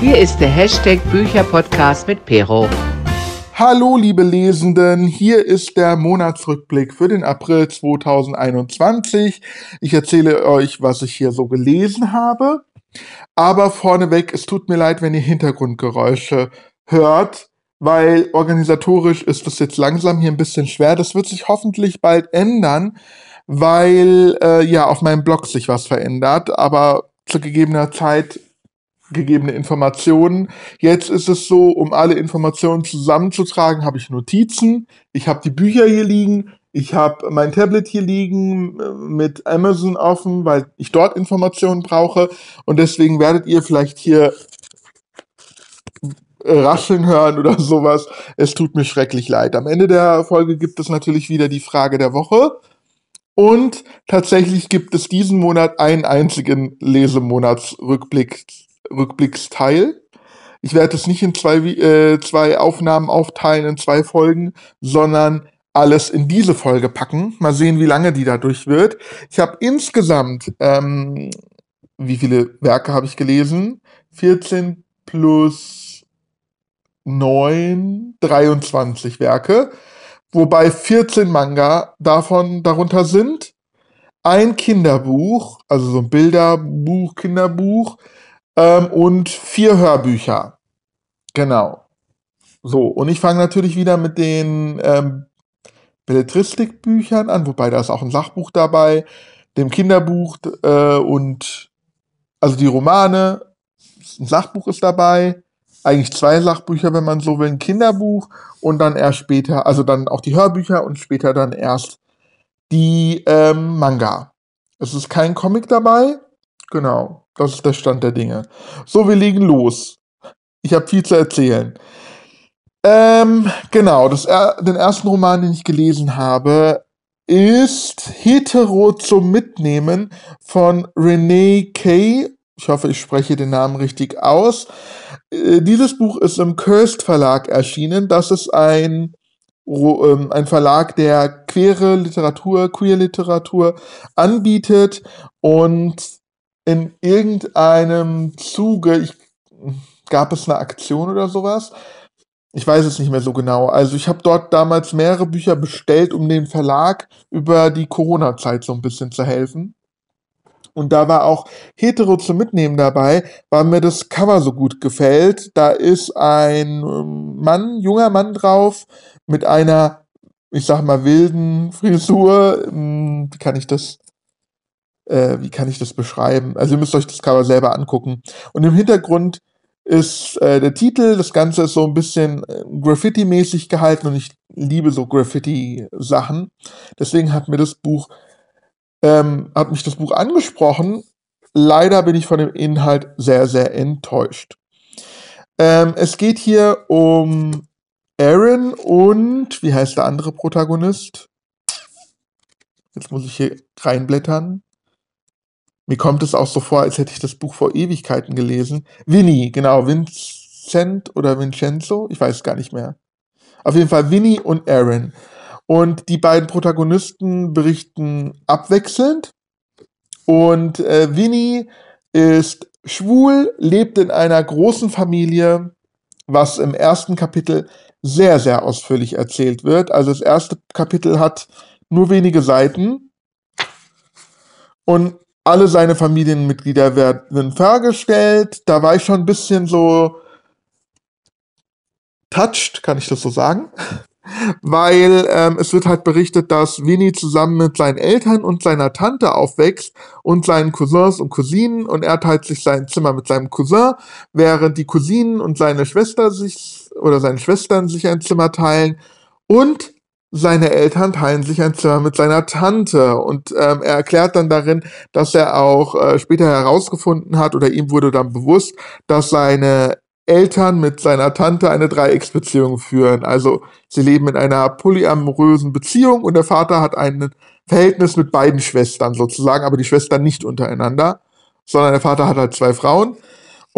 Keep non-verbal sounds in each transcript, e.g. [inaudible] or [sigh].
Hier ist der Hashtag Bücherpodcast mit Pero. Hallo liebe Lesenden, hier ist der Monatsrückblick für den April 2021. Ich erzähle euch, was ich hier so gelesen habe. Aber vorneweg, es tut mir leid, wenn ihr Hintergrundgeräusche hört, weil organisatorisch ist es jetzt langsam hier ein bisschen schwer. Das wird sich hoffentlich bald ändern, weil äh, ja auf meinem Blog sich was verändert, aber zu gegebener Zeit gegebene Informationen. Jetzt ist es so, um alle Informationen zusammenzutragen, habe ich Notizen. Ich habe die Bücher hier liegen. Ich habe mein Tablet hier liegen äh, mit Amazon offen, weil ich dort Informationen brauche. Und deswegen werdet ihr vielleicht hier äh, rascheln hören oder [laughs] sowas. Es tut mir schrecklich leid. Am Ende der Folge gibt es natürlich wieder die Frage der Woche. Und tatsächlich gibt es diesen Monat einen einzigen Lesemonatsrückblick, Rückblicksteil. Ich werde es nicht in zwei, äh, zwei Aufnahmen aufteilen, in zwei Folgen, sondern alles in diese Folge packen. Mal sehen, wie lange die dadurch wird. Ich habe insgesamt, ähm, wie viele Werke habe ich gelesen? 14 plus 9, 23 Werke wobei 14 Manga davon darunter sind. Ein Kinderbuch, also so ein Bilderbuch, Kinderbuch ähm, und vier Hörbücher. Genau. So, und ich fange natürlich wieder mit den ähm, Belletristikbüchern an, wobei da ist auch ein Sachbuch dabei, dem Kinderbuch äh, und also die Romane, ein Sachbuch ist dabei, eigentlich zwei Sachbücher, wenn man so will, ein Kinderbuch und dann erst später, also dann auch die Hörbücher und später dann erst die ähm, Manga. Es ist kein Comic dabei. Genau, das ist der Stand der Dinge. So, wir legen los. Ich habe viel zu erzählen. Ähm, genau, das, den ersten Roman, den ich gelesen habe, ist Hetero zum Mitnehmen von Renee Kay. Ich hoffe, ich spreche den Namen richtig aus. Äh, dieses Buch ist im Cursed Verlag erschienen. Das ist ein, ähm, ein Verlag, der queere Literatur, queer Literatur anbietet und in irgendeinem Zuge, ich, gab es eine Aktion oder sowas? Ich weiß es nicht mehr so genau. Also ich habe dort damals mehrere Bücher bestellt, um dem Verlag über die Corona-Zeit so ein bisschen zu helfen und da war auch Hetero zum Mitnehmen dabei, weil mir das Cover so gut gefällt. Da ist ein ähm, Mann, junger Mann drauf mit einer, ich sag mal, wilden Frisur. Hm, wie kann ich das, äh, wie kann ich das beschreiben? Also ihr müsst euch das Cover selber angucken. Und im Hintergrund ist äh, der Titel, das Ganze ist so ein bisschen äh, Graffiti-mäßig gehalten und ich liebe so Graffiti-Sachen. Deswegen hat mir das Buch ähm, hat mich das Buch angesprochen. Leider bin ich von dem Inhalt sehr, sehr enttäuscht. Ähm, es geht hier um Aaron und wie heißt der andere Protagonist? Jetzt muss ich hier reinblättern. Mir kommt es auch so vor, als hätte ich das Buch vor Ewigkeiten gelesen. Winnie, genau, Vincent oder Vincenzo, ich weiß gar nicht mehr. Auf jeden Fall Winnie und Aaron. Und die beiden Protagonisten berichten abwechselnd. Und äh, Winnie ist schwul, lebt in einer großen Familie, was im ersten Kapitel sehr, sehr ausführlich erzählt wird. Also das erste Kapitel hat nur wenige Seiten und alle seine Familienmitglieder werden vorgestellt. Da war ich schon ein bisschen so touched, kann ich das so sagen? [laughs] weil ähm, es wird halt berichtet, dass Winnie zusammen mit seinen Eltern und seiner Tante aufwächst und seinen Cousins und Cousinen und er teilt sich sein Zimmer mit seinem Cousin, während die Cousinen und seine Schwester sich oder seine Schwestern sich ein Zimmer teilen und seine Eltern teilen sich ein Zimmer mit seiner Tante und ähm, er erklärt dann darin, dass er auch äh, später herausgefunden hat oder ihm wurde dann bewusst, dass seine Eltern mit seiner Tante eine Dreiecksbeziehung führen. Also sie leben in einer polyamorösen Beziehung und der Vater hat ein Verhältnis mit beiden Schwestern sozusagen, aber die Schwestern nicht untereinander, sondern der Vater hat halt zwei Frauen.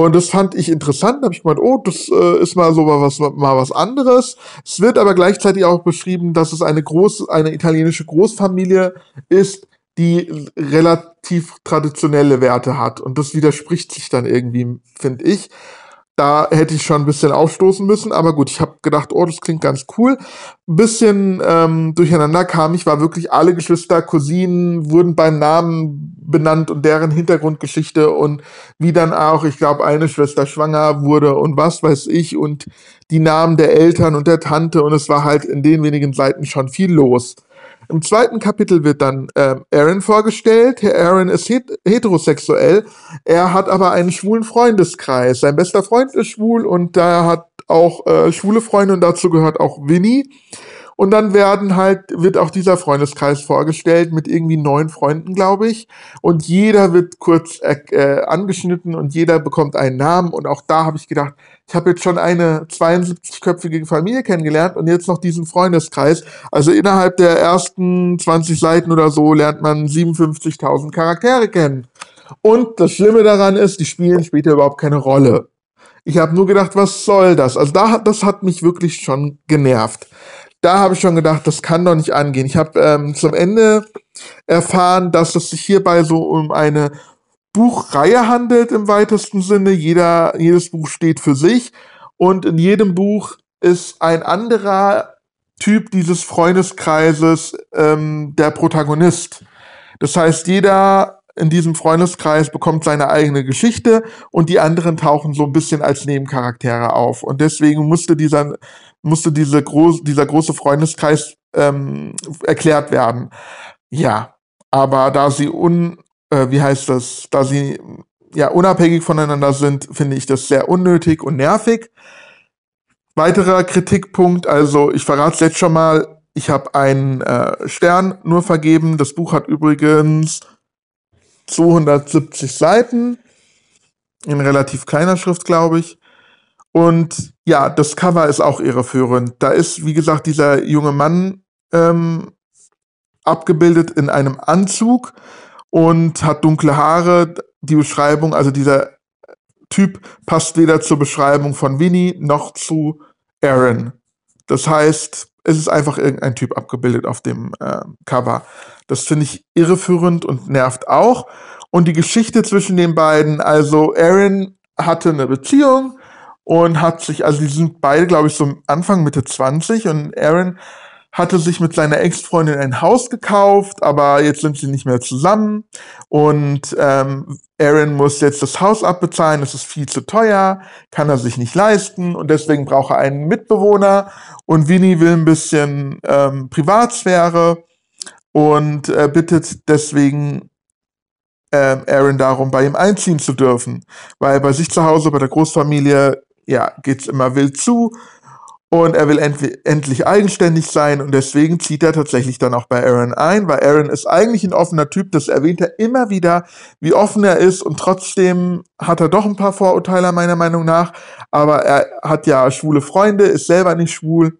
Und das fand ich interessant. Da habe ich gemeint, oh, das äh, ist mal so mal was, mal was anderes. Es wird aber gleichzeitig auch beschrieben, dass es eine groß, eine italienische Großfamilie ist, die relativ traditionelle Werte hat. Und das widerspricht sich dann irgendwie, finde ich. Da hätte ich schon ein bisschen aufstoßen müssen, aber gut, ich habe gedacht, oh, das klingt ganz cool. Ein bisschen ähm, durcheinander kam ich, war wirklich alle Geschwister, Cousinen wurden beim Namen benannt und deren Hintergrundgeschichte und wie dann auch, ich glaube, eine Schwester schwanger wurde und was weiß ich und die Namen der Eltern und der Tante und es war halt in den wenigen Seiten schon viel los. Im zweiten Kapitel wird dann äh, Aaron vorgestellt. Herr Aaron ist het heterosexuell. Er hat aber einen schwulen Freundeskreis. Sein bester Freund ist schwul und da hat auch äh, schwule Freunde und dazu gehört auch Winnie. Und dann werden halt, wird auch dieser Freundeskreis vorgestellt mit irgendwie neun Freunden, glaube ich. Und jeder wird kurz äh, angeschnitten und jeder bekommt einen Namen. Und auch da habe ich gedacht, ich habe jetzt schon eine 72-köpfige Familie kennengelernt und jetzt noch diesen Freundeskreis. Also innerhalb der ersten 20 Seiten oder so lernt man 57.000 Charaktere kennen. Und das Schlimme daran ist, die spielen später überhaupt keine Rolle. Ich habe nur gedacht, was soll das? Also da, das hat mich wirklich schon genervt da habe ich schon gedacht, das kann doch nicht angehen. Ich habe ähm, zum Ende erfahren, dass es sich hierbei so um eine Buchreihe handelt im weitesten Sinne. Jeder, jedes Buch steht für sich und in jedem Buch ist ein anderer Typ dieses Freundeskreises ähm, der Protagonist. Das heißt, jeder in diesem Freundeskreis bekommt seine eigene Geschichte und die anderen tauchen so ein bisschen als Nebencharaktere auf. Und deswegen musste dieser musste diese groß, dieser große Freundeskreis ähm, erklärt werden. Ja, aber da sie un, äh, wie heißt das, da sie ja unabhängig voneinander sind, finde ich das sehr unnötig und nervig. Weiterer Kritikpunkt, also ich verrate es jetzt schon mal, ich habe einen äh, Stern nur vergeben. Das Buch hat übrigens 270 Seiten in relativ kleiner Schrift, glaube ich. Und ja, das Cover ist auch irreführend. Da ist, wie gesagt, dieser junge Mann ähm, abgebildet in einem Anzug und hat dunkle Haare. Die Beschreibung, also dieser Typ passt weder zur Beschreibung von Winnie noch zu Aaron. Das heißt, es ist einfach irgendein Typ abgebildet auf dem äh, Cover. Das finde ich irreführend und nervt auch. Und die Geschichte zwischen den beiden, also Aaron hatte eine Beziehung und hat sich, also die sind beide, glaube ich, so Anfang, Mitte 20 und Aaron hatte sich mit seiner Ex-Freundin ein Haus gekauft, aber jetzt sind sie nicht mehr zusammen. Und ähm, Aaron muss jetzt das Haus abbezahlen, das ist viel zu teuer, kann er sich nicht leisten und deswegen braucht er einen Mitbewohner. Und Winnie will ein bisschen ähm, Privatsphäre und äh, bittet deswegen ähm, Aaron darum, bei ihm einziehen zu dürfen, weil bei sich zu Hause, bei der Großfamilie ja, geht's immer wild zu und er will endlich, eigenständig sein und deswegen zieht er tatsächlich dann auch bei Aaron ein, weil Aaron ist eigentlich ein offener Typ, das erwähnt er immer wieder, wie offen er ist und trotzdem hat er doch ein paar Vorurteile meiner Meinung nach, aber er hat ja schwule Freunde, ist selber nicht schwul.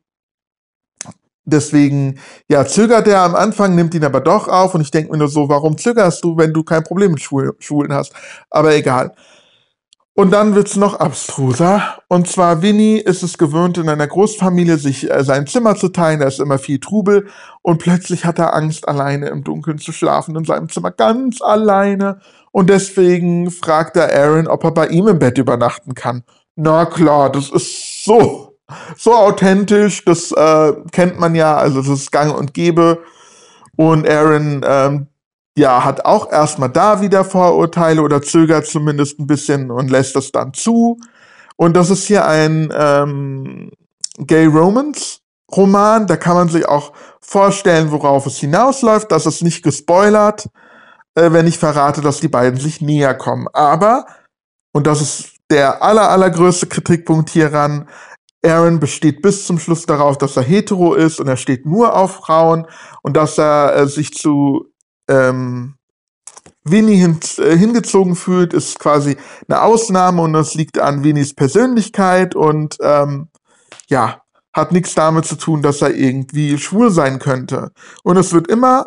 Deswegen, ja, zögert er am Anfang, nimmt ihn aber doch auf und ich denke mir nur so, warum zögerst du, wenn du kein Problem mit Schwulen hast? Aber egal. Und dann wird's noch abstruser. Und zwar Winnie ist es gewöhnt, in einer Großfamilie sich äh, sein Zimmer zu teilen. Da ist immer viel Trubel. Und plötzlich hat er Angst, alleine im Dunkeln zu schlafen, in seinem Zimmer ganz alleine. Und deswegen fragt er Aaron, ob er bei ihm im Bett übernachten kann. Na klar, das ist so, so authentisch. Das äh, kennt man ja. Also das ist gang und gäbe. Und Aaron ähm, ja, hat auch erstmal da wieder Vorurteile oder zögert zumindest ein bisschen und lässt das dann zu. Und das ist hier ein ähm, Gay Romance Roman. Da kann man sich auch vorstellen, worauf es hinausläuft. Das ist nicht gespoilert, äh, wenn ich verrate, dass die beiden sich näher kommen. Aber, und das ist der aller, allergrößte Kritikpunkt hieran, Aaron besteht bis zum Schluss darauf, dass er hetero ist und er steht nur auf Frauen und dass er äh, sich zu ähm, Winnie hin, äh, hingezogen fühlt, ist quasi eine Ausnahme und das liegt an Winnies Persönlichkeit und ähm, ja, hat nichts damit zu tun, dass er irgendwie schwul sein könnte. Und es wird immer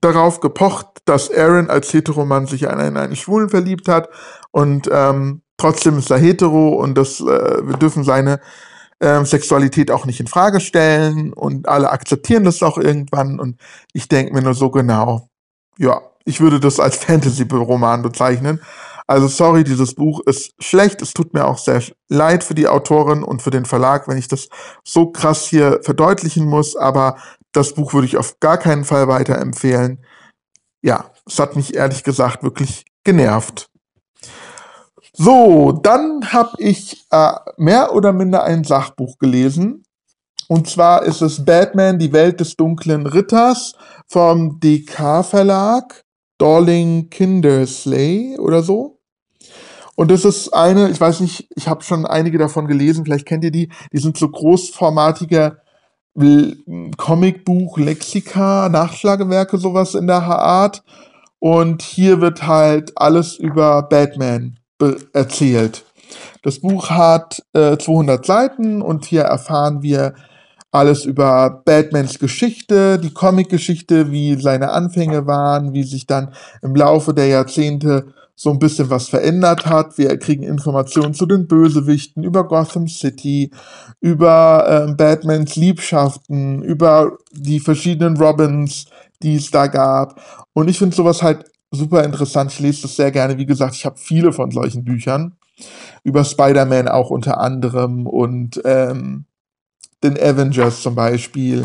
darauf gepocht, dass Aaron als Heteromann sich in einen, einen Schwulen verliebt hat und ähm, trotzdem ist er hetero und das, äh, wir dürfen seine äh, Sexualität auch nicht in Frage stellen und alle akzeptieren das auch irgendwann und ich denke mir nur so genau, ja, ich würde das als Fantasy-Roman bezeichnen. Also sorry, dieses Buch ist schlecht. Es tut mir auch sehr leid für die Autorin und für den Verlag, wenn ich das so krass hier verdeutlichen muss. Aber das Buch würde ich auf gar keinen Fall weiterempfehlen. Ja, es hat mich ehrlich gesagt wirklich genervt. So, dann habe ich äh, mehr oder minder ein Sachbuch gelesen. Und zwar ist es Batman, die Welt des dunklen Ritters vom DK Verlag, Darling Kindersley oder so. Und das ist eine, ich weiß nicht, ich habe schon einige davon gelesen, vielleicht kennt ihr die, die sind so großformatige Comicbuch, Lexika, Nachschlagewerke, sowas in der Art. Und hier wird halt alles über Batman erzählt. Das Buch hat äh, 200 Seiten und hier erfahren wir alles über Batmans Geschichte, die Comic-Geschichte, wie seine Anfänge waren, wie sich dann im Laufe der Jahrzehnte so ein bisschen was verändert hat. Wir kriegen Informationen zu den Bösewichten, über Gotham City, über äh, Batmans Liebschaften, über die verschiedenen Robins, die es da gab. Und ich finde sowas halt super interessant. Ich lese das sehr gerne. Wie gesagt, ich habe viele von solchen Büchern. Über Spider-Man auch unter anderem und ähm, den Avengers zum Beispiel.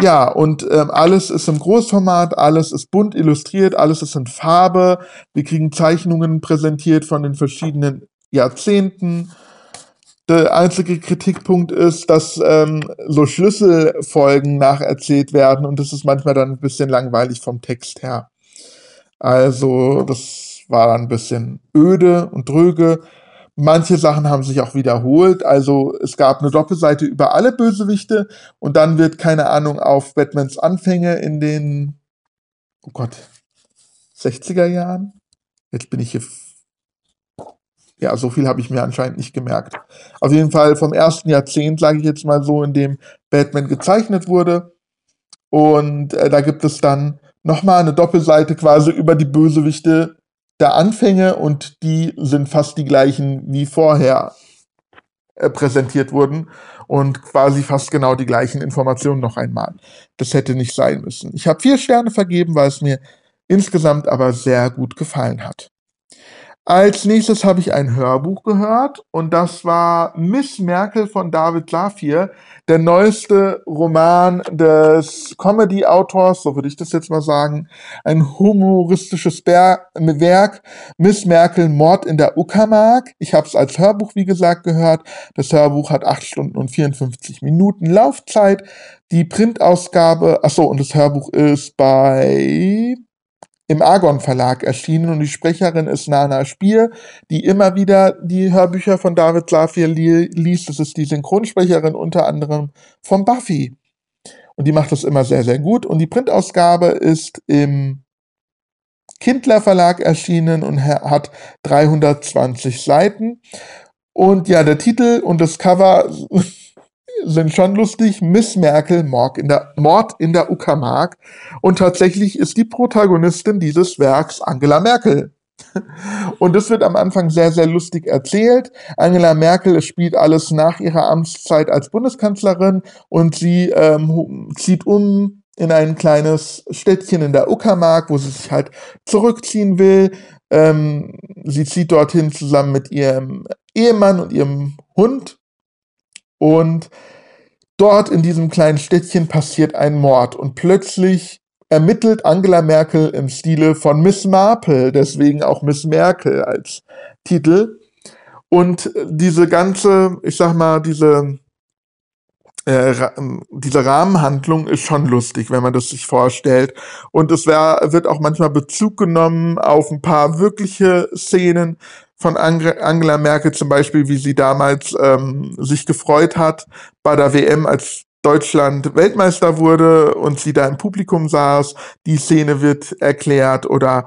Ja, und ähm, alles ist im Großformat, alles ist bunt illustriert, alles ist in Farbe. Wir kriegen Zeichnungen präsentiert von den verschiedenen Jahrzehnten. Der einzige Kritikpunkt ist, dass ähm, so Schlüsselfolgen nacherzählt werden und das ist manchmal dann ein bisschen langweilig vom Text her. Also, das war dann ein bisschen öde und dröge. Manche Sachen haben sich auch wiederholt. Also es gab eine Doppelseite über alle Bösewichte und dann wird, keine Ahnung, auf Batmans Anfänge in den, oh Gott, 60er Jahren. Jetzt bin ich hier. Ja, so viel habe ich mir anscheinend nicht gemerkt. Auf jeden Fall vom ersten Jahrzehnt, sage ich jetzt mal so, in dem Batman gezeichnet wurde. Und äh, da gibt es dann nochmal eine Doppelseite quasi über die Bösewichte der Anfänge und die sind fast die gleichen wie vorher äh, präsentiert wurden und quasi fast genau die gleichen Informationen noch einmal. Das hätte nicht sein müssen. Ich habe vier Sterne vergeben, weil es mir insgesamt aber sehr gut gefallen hat. Als nächstes habe ich ein Hörbuch gehört und das war Miss Merkel von David Safir, der neueste Roman des Comedy-Autors, so würde ich das jetzt mal sagen, ein humoristisches Werk, Miss Merkel Mord in der Uckermark. Ich habe es als Hörbuch, wie gesagt, gehört. Das Hörbuch hat 8 Stunden und 54 Minuten Laufzeit. Die Printausgabe, achso, und das Hörbuch ist bei im Argon Verlag erschienen und die Sprecherin ist Nana Spier, die immer wieder die Hörbücher von David Safir li liest. Das ist die Synchronsprecherin unter anderem von Buffy. Und die macht das immer sehr, sehr gut. Und die Printausgabe ist im Kindler Verlag erschienen und hat 320 Seiten. Und ja, der Titel und das Cover sind schon lustig. Miss Merkel, Mord in der, Mord in der Uckermark. Und tatsächlich ist die Protagonistin dieses Werks Angela Merkel. [laughs] Und es wird am Anfang sehr, sehr lustig erzählt. Angela Merkel spielt alles nach ihrer Amtszeit als Bundeskanzlerin und sie ähm, zieht um in ein kleines Städtchen in der Uckermark, wo sie sich halt zurückziehen will. Ähm, sie zieht dorthin zusammen mit ihrem Ehemann und ihrem Hund. Und Dort in diesem kleinen Städtchen passiert ein Mord und plötzlich ermittelt Angela Merkel im Stile von Miss Marple, deswegen auch Miss Merkel als Titel. Und diese ganze, ich sag mal, diese, äh, diese Rahmenhandlung ist schon lustig, wenn man das sich vorstellt. Und es wär, wird auch manchmal Bezug genommen auf ein paar wirkliche Szenen von Angela Merkel zum Beispiel, wie sie damals ähm, sich gefreut hat bei der WM, als Deutschland Weltmeister wurde und sie da im Publikum saß. Die Szene wird erklärt oder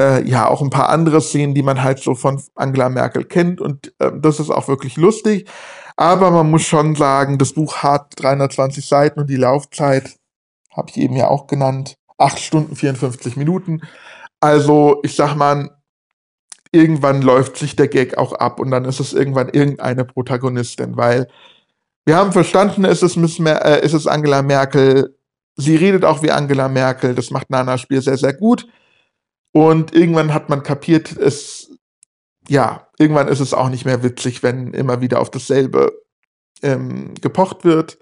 äh, ja auch ein paar andere Szenen, die man halt so von Angela Merkel kennt und äh, das ist auch wirklich lustig. Aber man muss schon sagen, das Buch hat 320 Seiten und die Laufzeit habe ich eben ja auch genannt, 8 Stunden 54 Minuten. Also ich sag mal, irgendwann läuft sich der Gag auch ab und dann ist es irgendwann irgendeine Protagonistin, weil wir haben verstanden, es ist, Miss Mer äh, es Angela Merkel. Sie redet auch wie Angela Merkel. Das macht Nana Spiel sehr, sehr gut. Und irgendwann hat man kapiert, es, ja, irgendwann ist es auch nicht mehr witzig, wenn immer wieder auf dasselbe ähm, gepocht wird.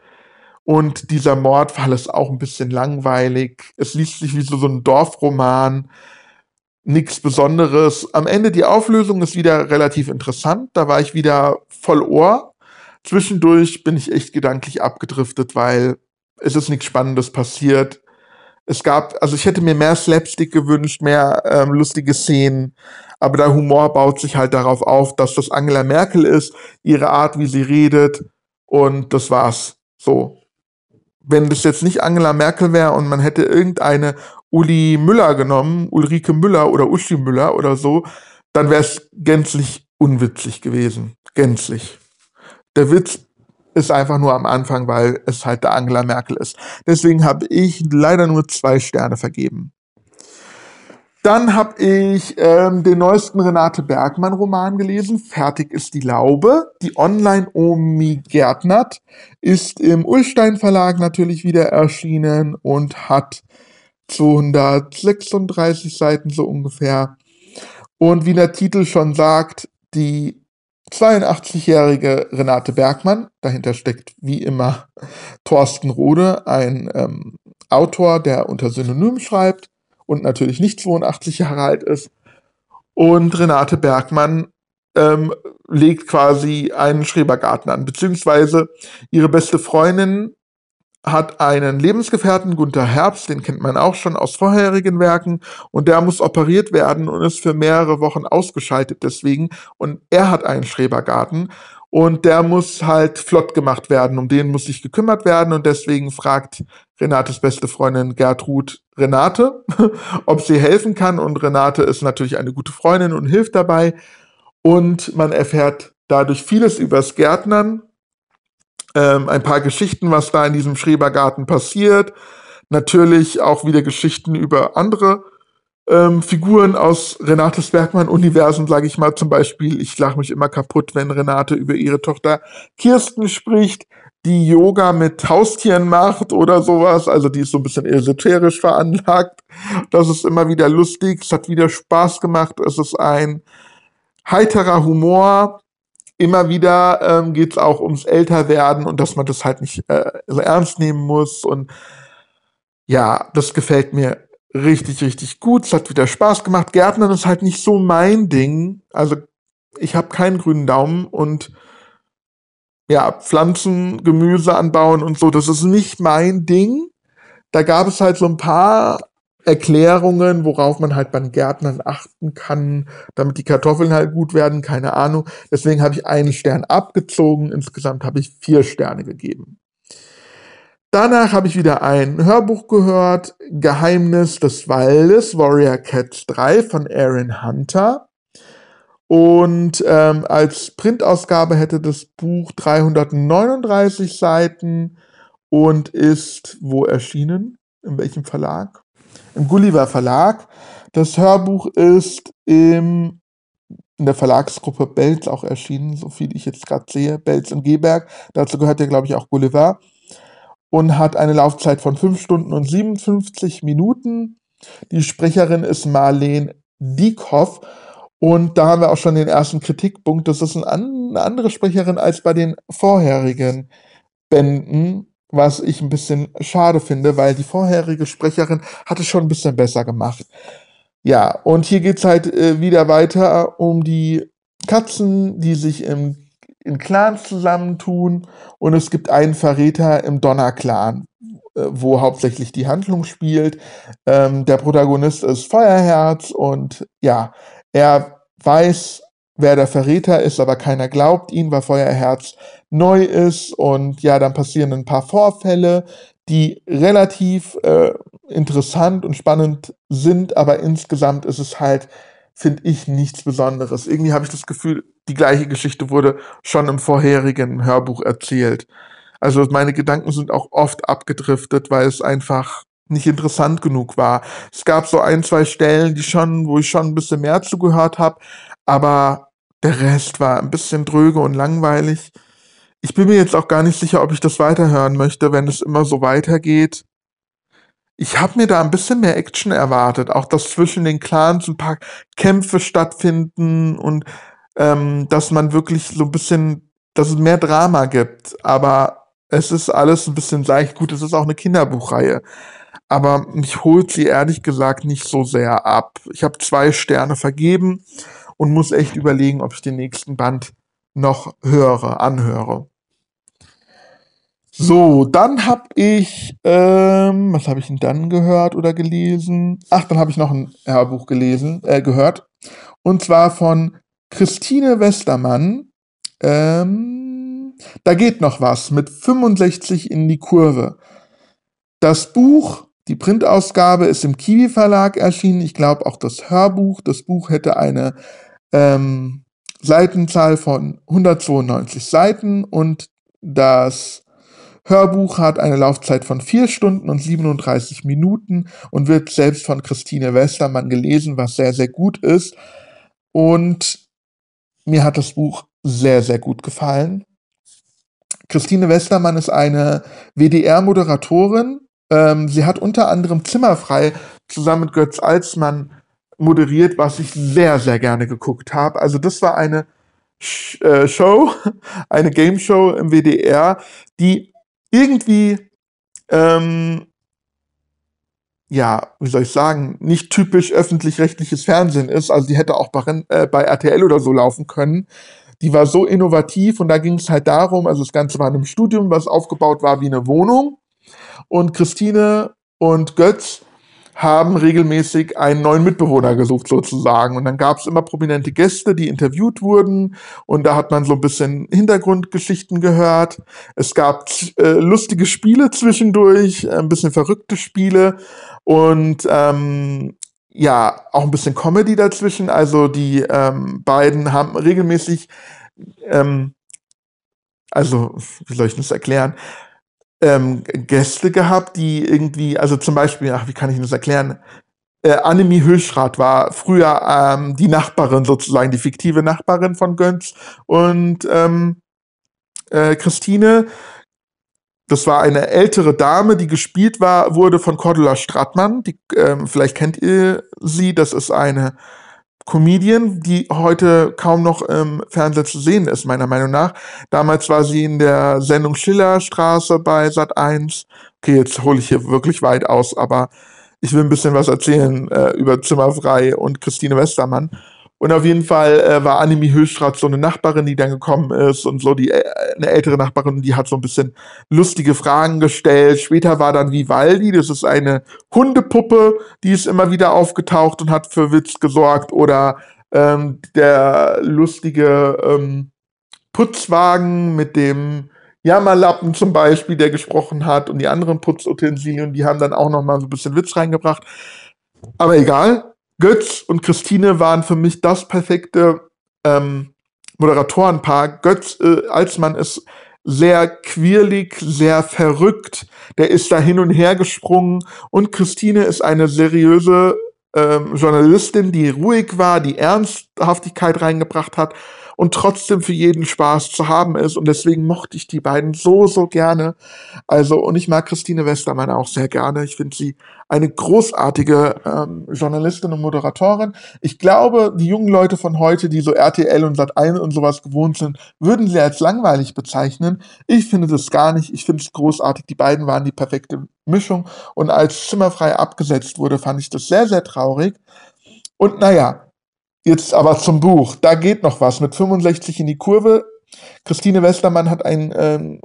Und dieser Mordfall ist auch ein bisschen langweilig. Es liest sich wie so, so ein Dorfroman. Nichts Besonderes. Am Ende die Auflösung ist wieder relativ interessant. Da war ich wieder voll Ohr. Zwischendurch bin ich echt gedanklich abgedriftet, weil es ist nichts Spannendes passiert. Es gab, also ich hätte mir mehr Slapstick gewünscht, mehr ähm, lustige Szenen, aber der Humor baut sich halt darauf auf, dass das Angela Merkel ist, ihre Art, wie sie redet und das war's. So. Wenn das jetzt nicht Angela Merkel wäre und man hätte irgendeine Uli Müller genommen, Ulrike Müller oder Uschi Müller oder so, dann wäre es gänzlich unwitzig gewesen. Gänzlich. Der Witz ist einfach nur am Anfang, weil es halt der Angela Merkel ist. Deswegen habe ich leider nur zwei Sterne vergeben. Dann habe ich ähm, den neuesten Renate Bergmann Roman gelesen. Fertig ist die Laube. Die Online-Omi Gärtnert ist im Ullstein Verlag natürlich wieder erschienen und hat 236 Seiten so ungefähr. Und wie der Titel schon sagt, die 82-jährige Renate Bergmann, dahinter steckt wie immer [laughs] Thorsten Rode, ein ähm, Autor, der unter Synonym schreibt und natürlich nicht 82 Jahre alt ist. Und Renate Bergmann ähm, legt quasi einen Schrebergarten an, beziehungsweise ihre beste Freundin hat einen Lebensgefährten, Gunther Herbst, den kennt man auch schon aus vorherigen Werken, und der muss operiert werden und ist für mehrere Wochen ausgeschaltet deswegen. Und er hat einen Schrebergarten. Und der muss halt flott gemacht werden, um den muss sich gekümmert werden. Und deswegen fragt Renates beste Freundin Gertrud Renate, [laughs] ob sie helfen kann. Und Renate ist natürlich eine gute Freundin und hilft dabei. Und man erfährt dadurch vieles übers Gärtnern, ähm, ein paar Geschichten, was da in diesem Schrebergarten passiert. Natürlich auch wieder Geschichten über andere ähm, Figuren aus Renates Bergmann-Universen, sage ich mal. Zum Beispiel, ich lache mich immer kaputt, wenn Renate über ihre Tochter Kirsten spricht, die Yoga mit Haustieren macht oder sowas. Also die ist so ein bisschen esoterisch veranlagt. Das ist immer wieder lustig. Es hat wieder Spaß gemacht. Es ist ein heiterer Humor immer wieder ähm, geht es auch ums Älterwerden und dass man das halt nicht äh, so ernst nehmen muss. Und ja, das gefällt mir richtig, richtig gut. Es hat wieder Spaß gemacht. Gärtnern ist halt nicht so mein Ding. Also ich habe keinen grünen Daumen und ja, Pflanzen, Gemüse anbauen und so, das ist nicht mein Ding. Da gab es halt so ein paar Erklärungen, worauf man halt beim Gärtnern achten kann, damit die Kartoffeln halt gut werden, keine Ahnung. Deswegen habe ich einen Stern abgezogen. Insgesamt habe ich vier Sterne gegeben. Danach habe ich wieder ein Hörbuch gehört, Geheimnis des Waldes, Warrior Cats 3 von Aaron Hunter. Und ähm, als Printausgabe hätte das Buch 339 Seiten und ist wo erschienen? In welchem Verlag? Im Gulliver Verlag. Das Hörbuch ist im, in der Verlagsgruppe Belz auch erschienen, so viel ich jetzt gerade sehe. Belz und Geberg. Dazu gehört ja, glaube ich, auch Gulliver. Und hat eine Laufzeit von 5 Stunden und 57 Minuten. Die Sprecherin ist Marlene Diekhoff. Und da haben wir auch schon den ersten Kritikpunkt. Das ist eine andere Sprecherin als bei den vorherigen Bänden was ich ein bisschen schade finde, weil die vorherige Sprecherin hat es schon ein bisschen besser gemacht. Ja, und hier geht's halt äh, wieder weiter um die Katzen, die sich im, in Clans zusammentun und es gibt einen Verräter im Donner-Clan, äh, wo hauptsächlich die Handlung spielt. Ähm, der Protagonist ist Feuerherz und ja, er weiß, wer der Verräter ist, aber keiner glaubt ihn, weil Feuerherz neu ist und ja, dann passieren ein paar Vorfälle, die relativ äh, interessant und spannend sind, aber insgesamt ist es halt, finde ich, nichts Besonderes. Irgendwie habe ich das Gefühl, die gleiche Geschichte wurde schon im vorherigen Hörbuch erzählt. Also meine Gedanken sind auch oft abgedriftet, weil es einfach nicht interessant genug war. Es gab so ein, zwei Stellen, die schon, wo ich schon ein bisschen mehr zugehört habe, aber der Rest war ein bisschen dröge und langweilig ich bin mir jetzt auch gar nicht sicher, ob ich das weiterhören möchte, wenn es immer so weitergeht. ich habe mir da ein bisschen mehr Action erwartet. Auch, dass zwischen den Clans ein paar Kämpfe stattfinden und ähm, dass man wirklich so ein bisschen, dass es mehr Drama gibt. Aber es ist alles ein bisschen leicht. Gut, es ist auch eine Kinderbuchreihe. Aber mich holt sie ehrlich gesagt nicht so sehr ab. Ich habe zwei Sterne vergeben und muss echt überlegen, ob ich den nächsten Band noch höre, anhöre. So, dann habe ich, ähm, was habe ich denn dann gehört oder gelesen? Ach, dann habe ich noch ein Hörbuch gelesen, äh, gehört. Und zwar von Christine Westermann. Ähm, da geht noch was mit 65 in die Kurve. Das Buch, die Printausgabe ist im Kiwi Verlag erschienen. Ich glaube auch das Hörbuch. Das Buch hätte eine ähm, Seitenzahl von 192 Seiten und das Hörbuch hat eine Laufzeit von 4 Stunden und 37 Minuten und wird selbst von Christine Westermann gelesen, was sehr, sehr gut ist. Und mir hat das Buch sehr, sehr gut gefallen. Christine Westermann ist eine WDR-Moderatorin. Ähm, sie hat unter anderem Zimmerfrei zusammen mit Götz Alsmann moderiert, was ich sehr, sehr gerne geguckt habe. Also das war eine Sh äh, Show, [laughs] eine Game Show im WDR, die irgendwie, ähm, ja, wie soll ich sagen, nicht typisch öffentlich-rechtliches Fernsehen ist. Also die hätte auch bei, äh, bei RTL oder so laufen können. Die war so innovativ und da ging es halt darum, also das Ganze war in einem Studium, was aufgebaut war wie eine Wohnung. Und Christine und Götz haben regelmäßig einen neuen Mitbewohner gesucht sozusagen. Und dann gab es immer prominente Gäste, die interviewt wurden. Und da hat man so ein bisschen Hintergrundgeschichten gehört. Es gab äh, lustige Spiele zwischendurch, ein bisschen verrückte Spiele und ähm, ja, auch ein bisschen Comedy dazwischen. Also die ähm, beiden haben regelmäßig, ähm, also wie soll ich das erklären? Ähm, Gäste gehabt, die irgendwie, also zum Beispiel, ach, wie kann ich das erklären? Äh, Annemie Höschrath war früher ähm, die Nachbarin sozusagen, die fiktive Nachbarin von Götz und ähm, äh, Christine. Das war eine ältere Dame, die gespielt war, wurde von Cordula Stratmann. Die, ähm, vielleicht kennt ihr sie. Das ist eine Comedian, die heute kaum noch im Fernsehen zu sehen ist, meiner Meinung nach. Damals war sie in der Sendung Schillerstraße bei Sat 1. Okay, jetzt hole ich hier wirklich weit aus, aber ich will ein bisschen was erzählen äh, über Zimmerfrei und Christine Westermann. Und auf jeden Fall äh, war Annemie Höchstraat so eine Nachbarin, die dann gekommen ist und so die äh, eine ältere Nachbarin, die hat so ein bisschen lustige Fragen gestellt. Später war dann Vivaldi, das ist eine Hundepuppe, die ist immer wieder aufgetaucht und hat für Witz gesorgt. Oder ähm, der lustige ähm, Putzwagen mit dem Jammerlappen zum Beispiel, der gesprochen hat und die anderen Putzutensilien, die haben dann auch noch mal so ein bisschen Witz reingebracht. Aber egal, Götz und Christine waren für mich das perfekte ähm, Moderatorenpaar. Götz äh, Alsmann ist sehr quirlig, sehr verrückt. Der ist da hin und her gesprungen. Und Christine ist eine seriöse ähm, Journalistin, die ruhig war, die Ernsthaftigkeit reingebracht hat und trotzdem für jeden Spaß zu haben ist. Und deswegen mochte ich die beiden so, so gerne. Also, und ich mag Christine Westermann auch sehr gerne. Ich finde sie eine großartige ähm, Journalistin und Moderatorin. Ich glaube, die jungen Leute von heute, die so RTL und Sat1 und sowas gewohnt sind, würden sie als langweilig bezeichnen. Ich finde das gar nicht. Ich finde es großartig. Die beiden waren die perfekte Mischung. Und als Zimmerfrei abgesetzt wurde, fand ich das sehr, sehr traurig. Und naja, Jetzt aber zum Buch. Da geht noch was mit 65 in die Kurve. Christine Westermann hat ein ähm,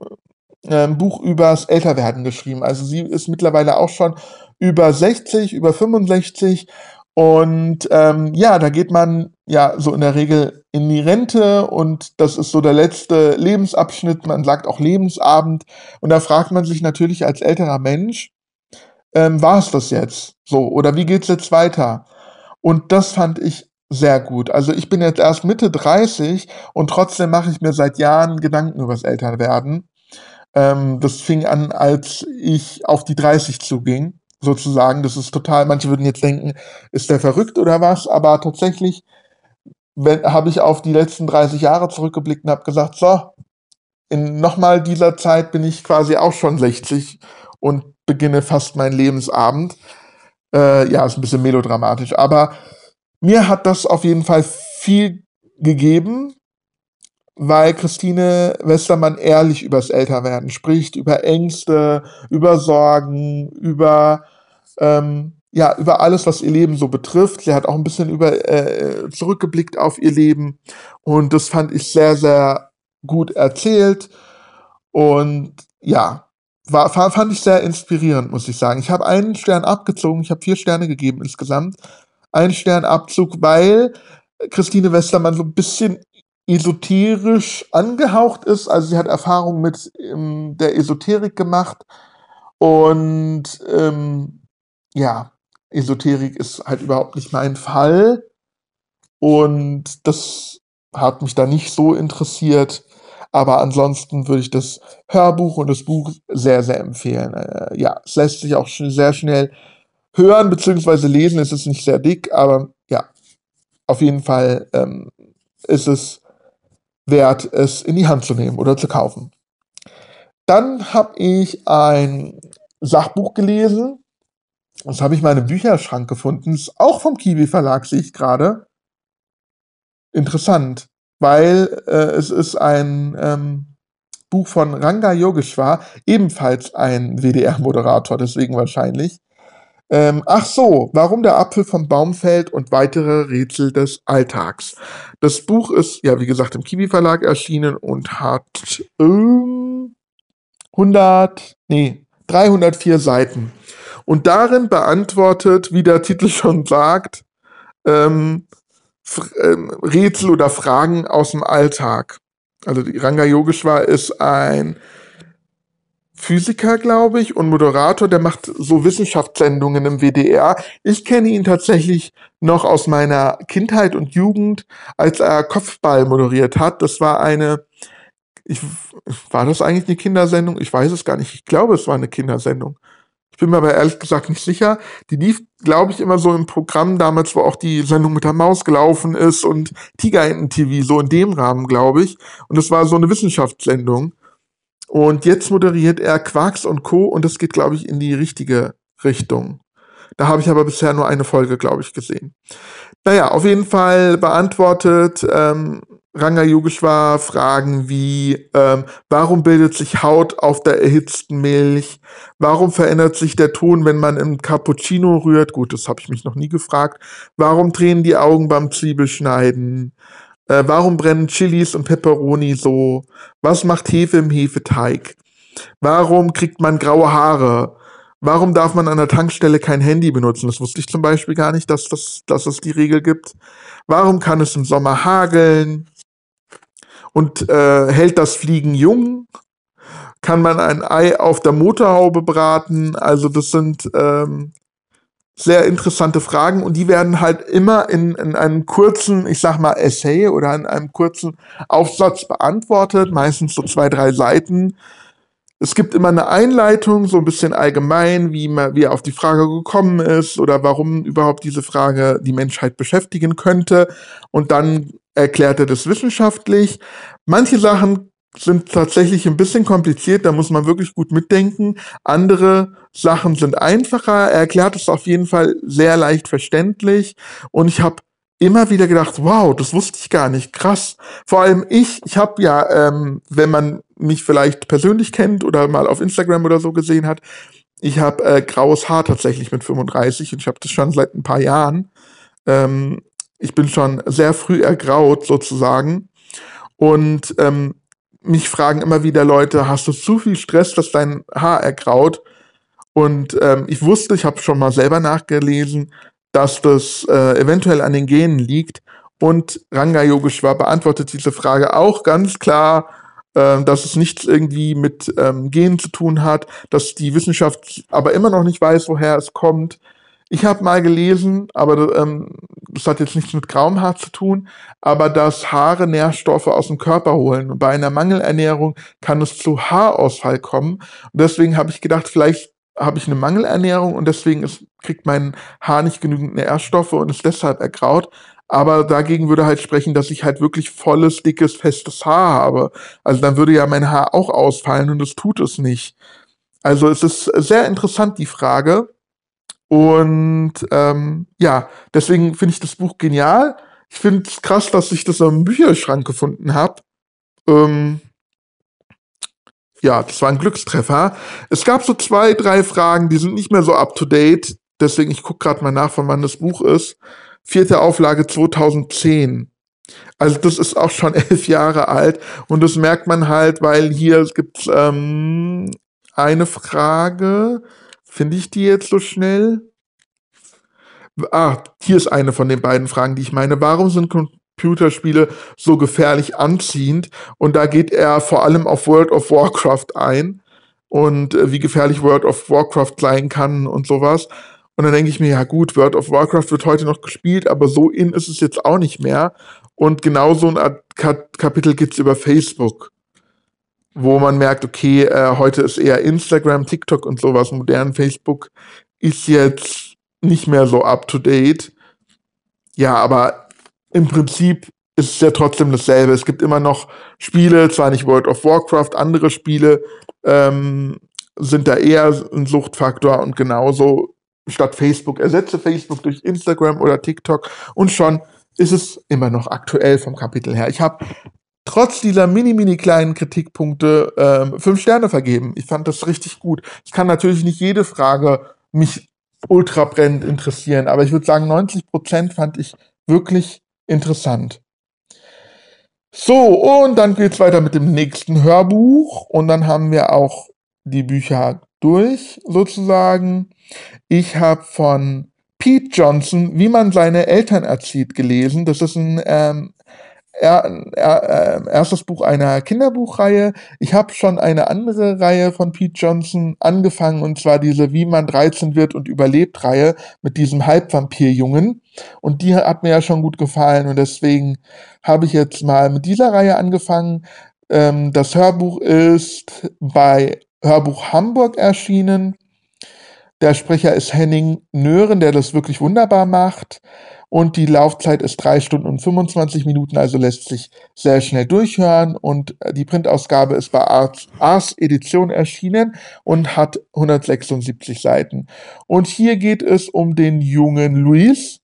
ähm, Buch übers Älterwerden geschrieben. Also sie ist mittlerweile auch schon über 60, über 65. Und ähm, ja, da geht man ja so in der Regel in die Rente und das ist so der letzte Lebensabschnitt. Man sagt auch Lebensabend. Und da fragt man sich natürlich als älterer Mensch, ähm, war es das jetzt? So, oder wie geht's jetzt weiter? Und das fand ich sehr gut. Also ich bin jetzt erst Mitte 30 und trotzdem mache ich mir seit Jahren Gedanken übers Älterwerden. Ähm, das fing an, als ich auf die 30 zuging, sozusagen. Das ist total, manche würden jetzt denken, ist der verrückt oder was? Aber tatsächlich habe ich auf die letzten 30 Jahre zurückgeblickt und habe gesagt, so, in nochmal dieser Zeit bin ich quasi auch schon 60 und beginne fast meinen Lebensabend. Äh, ja, ist ein bisschen melodramatisch, aber mir hat das auf jeden Fall viel gegeben, weil Christine Westermann ehrlich übers Älterwerden spricht, über Ängste, über Sorgen, über ähm, ja, über alles, was ihr Leben so betrifft. Sie hat auch ein bisschen über äh, zurückgeblickt auf ihr Leben und das fand ich sehr, sehr gut erzählt und ja, war, fand ich sehr inspirierend, muss ich sagen. Ich habe einen Stern abgezogen, ich habe vier Sterne gegeben insgesamt. Einen Stern Abzug, weil Christine Westermann so ein bisschen esoterisch angehaucht ist. Also sie hat Erfahrung mit ähm, der Esoterik gemacht und ähm, ja, Esoterik ist halt überhaupt nicht mein Fall. Und das hat mich da nicht so interessiert. Aber ansonsten würde ich das Hörbuch und das Buch sehr, sehr empfehlen. Äh, ja, es lässt sich auch sehr schnell hören bzw. lesen. Es ist nicht sehr dick, aber ja, auf jeden Fall ähm, ist es wert, es in die Hand zu nehmen oder zu kaufen. Dann habe ich ein Sachbuch gelesen das habe ich mal im Bücherschrank gefunden. Ist auch vom Kiwi Verlag, sehe ich gerade. Interessant, weil äh, es ist ein ähm, Buch von Ranga Yogeshwar, ebenfalls ein WDR-Moderator, deswegen wahrscheinlich. Ähm, ach so, warum der Apfel vom Baum fällt und weitere Rätsel des Alltags. Das Buch ist, ja, wie gesagt, im Kiwi Verlag erschienen und hat ähm, 100, nee, 304 Seiten. Und darin beantwortet, wie der Titel schon sagt, ähm, ähm, Rätsel oder Fragen aus dem Alltag. Also die Ranga Yogeshwar ist ein Physiker, glaube ich, und Moderator, der macht so Wissenschaftssendungen im WDR. Ich kenne ihn tatsächlich noch aus meiner Kindheit und Jugend, als er Kopfball moderiert hat. Das war eine, ich, war das eigentlich eine Kindersendung? Ich weiß es gar nicht. Ich glaube, es war eine Kindersendung. Ich bin mir aber ehrlich gesagt nicht sicher. Die lief, glaube ich, immer so im Programm damals, wo auch die Sendung mit der Maus gelaufen ist und Tigerenten TV, so in dem Rahmen, glaube ich. Und es war so eine Wissenschaftssendung. Und jetzt moderiert er Quarks und Co. und das geht, glaube ich, in die richtige Richtung. Da habe ich aber bisher nur eine Folge, glaube ich, gesehen. Naja, auf jeden Fall beantwortet ähm, Ranga Yogeshwar Fragen wie, ähm, warum bildet sich Haut auf der erhitzten Milch? Warum verändert sich der Ton, wenn man im Cappuccino rührt? Gut, das habe ich mich noch nie gefragt. Warum drehen die Augen beim Zwiebelschneiden? Äh, warum brennen Chilis und Peperoni so? Was macht Hefe im Hefeteig? Warum kriegt man graue Haare? Warum darf man an der Tankstelle kein Handy benutzen? Das wusste ich zum Beispiel gar nicht, dass, das, dass es die Regel gibt. Warum kann es im Sommer hageln? und äh, hält das Fliegen jung? Kann man ein Ei auf der Motorhaube braten? Also das sind ähm, sehr interessante Fragen und die werden halt immer in, in einem kurzen, ich sag mal, Essay oder in einem kurzen Aufsatz beantwortet, meistens so zwei, drei Seiten. Es gibt immer eine Einleitung, so ein bisschen allgemein, wie, man, wie er auf die Frage gekommen ist oder warum überhaupt diese Frage die Menschheit beschäftigen könnte. Und dann erklärt er das wissenschaftlich. Manche Sachen sind tatsächlich ein bisschen kompliziert, da muss man wirklich gut mitdenken. Andere Sachen sind einfacher. Er erklärt es auf jeden Fall sehr leicht verständlich. Und ich habe immer wieder gedacht, wow, das wusste ich gar nicht, krass. Vor allem ich, ich habe ja, ähm, wenn man mich vielleicht persönlich kennt oder mal auf Instagram oder so gesehen hat, ich habe äh, graues Haar tatsächlich mit 35 und ich habe das schon seit ein paar Jahren. Ähm, ich bin schon sehr früh ergraut sozusagen. Und ähm, mich fragen immer wieder Leute, hast du zu viel Stress, dass dein Haar ergraut? Und ähm, ich wusste, ich habe schon mal selber nachgelesen, dass das äh, eventuell an den Genen liegt. Und Ranga Yogeshwar beantwortet diese Frage auch ganz klar, äh, dass es nichts irgendwie mit ähm, Genen zu tun hat, dass die Wissenschaft aber immer noch nicht weiß, woher es kommt. Ich habe mal gelesen, aber ähm, das hat jetzt nichts mit grauem Haar zu tun, aber dass Haare Nährstoffe aus dem Körper holen. Und bei einer Mangelernährung kann es zu Haarausfall kommen. Und deswegen habe ich gedacht, vielleicht habe ich eine Mangelernährung und deswegen ist, kriegt mein Haar nicht genügend Nährstoffe und ist deshalb ergraut. Aber dagegen würde halt sprechen, dass ich halt wirklich volles, dickes, festes Haar habe. Also dann würde ja mein Haar auch ausfallen und das tut es nicht. Also es ist sehr interessant, die Frage. Und ähm, ja, deswegen finde ich das Buch genial. Ich finde es krass, dass ich das am Bücherschrank gefunden habe. Ähm, ja, das war ein Glückstreffer. Es gab so zwei, drei Fragen, die sind nicht mehr so up to date. Deswegen, ich gucke gerade mal nach, von wann das Buch ist. Vierte Auflage 2010. Also das ist auch schon [laughs] elf Jahre alt und das merkt man halt, weil hier gibt ähm, eine Frage. Finde ich die jetzt so schnell? Ah, hier ist eine von den beiden Fragen, die ich meine. Warum sind Computerspiele so gefährlich anziehend? Und da geht er vor allem auf World of Warcraft ein und äh, wie gefährlich World of Warcraft sein kann und sowas. Und dann denke ich mir, ja gut, World of Warcraft wird heute noch gespielt, aber so in ist es jetzt auch nicht mehr. Und genauso ein Kapitel gibt's über Facebook, wo man merkt, okay, äh, heute ist eher Instagram, TikTok und sowas modern. Facebook ist jetzt nicht mehr so up to date. Ja, aber im Prinzip ist es ja trotzdem dasselbe. Es gibt immer noch Spiele, zwar nicht World of Warcraft, andere Spiele ähm, sind da eher ein Suchtfaktor und genauso statt Facebook ersetze Facebook durch Instagram oder TikTok und schon ist es immer noch aktuell vom Kapitel her. Ich habe trotz dieser mini, mini kleinen Kritikpunkte ähm, fünf Sterne vergeben. Ich fand das richtig gut. Ich kann natürlich nicht jede Frage mich ultra brennend interessieren, aber ich würde sagen, 90 Prozent fand ich wirklich interessant. So, und dann geht's weiter mit dem nächsten Hörbuch und dann haben wir auch die Bücher durch, sozusagen. Ich habe von Pete Johnson, wie man seine Eltern erzieht, gelesen. Das ist ein ähm, er, er, äh, erstes Buch einer Kinderbuchreihe. Ich habe schon eine andere Reihe von Pete Johnson angefangen, und zwar diese Wie man 13 wird und überlebt Reihe mit diesem Halbvampirjungen. Und die hat mir ja schon gut gefallen und deswegen habe ich jetzt mal mit dieser Reihe angefangen. Ähm, das Hörbuch ist bei Hörbuch Hamburg erschienen. Der Sprecher ist Henning Nören, der das wirklich wunderbar macht. Und die Laufzeit ist drei Stunden und 25 Minuten, also lässt sich sehr schnell durchhören. Und die Printausgabe ist bei Ars, Ars Edition erschienen und hat 176 Seiten. Und hier geht es um den jungen Luis.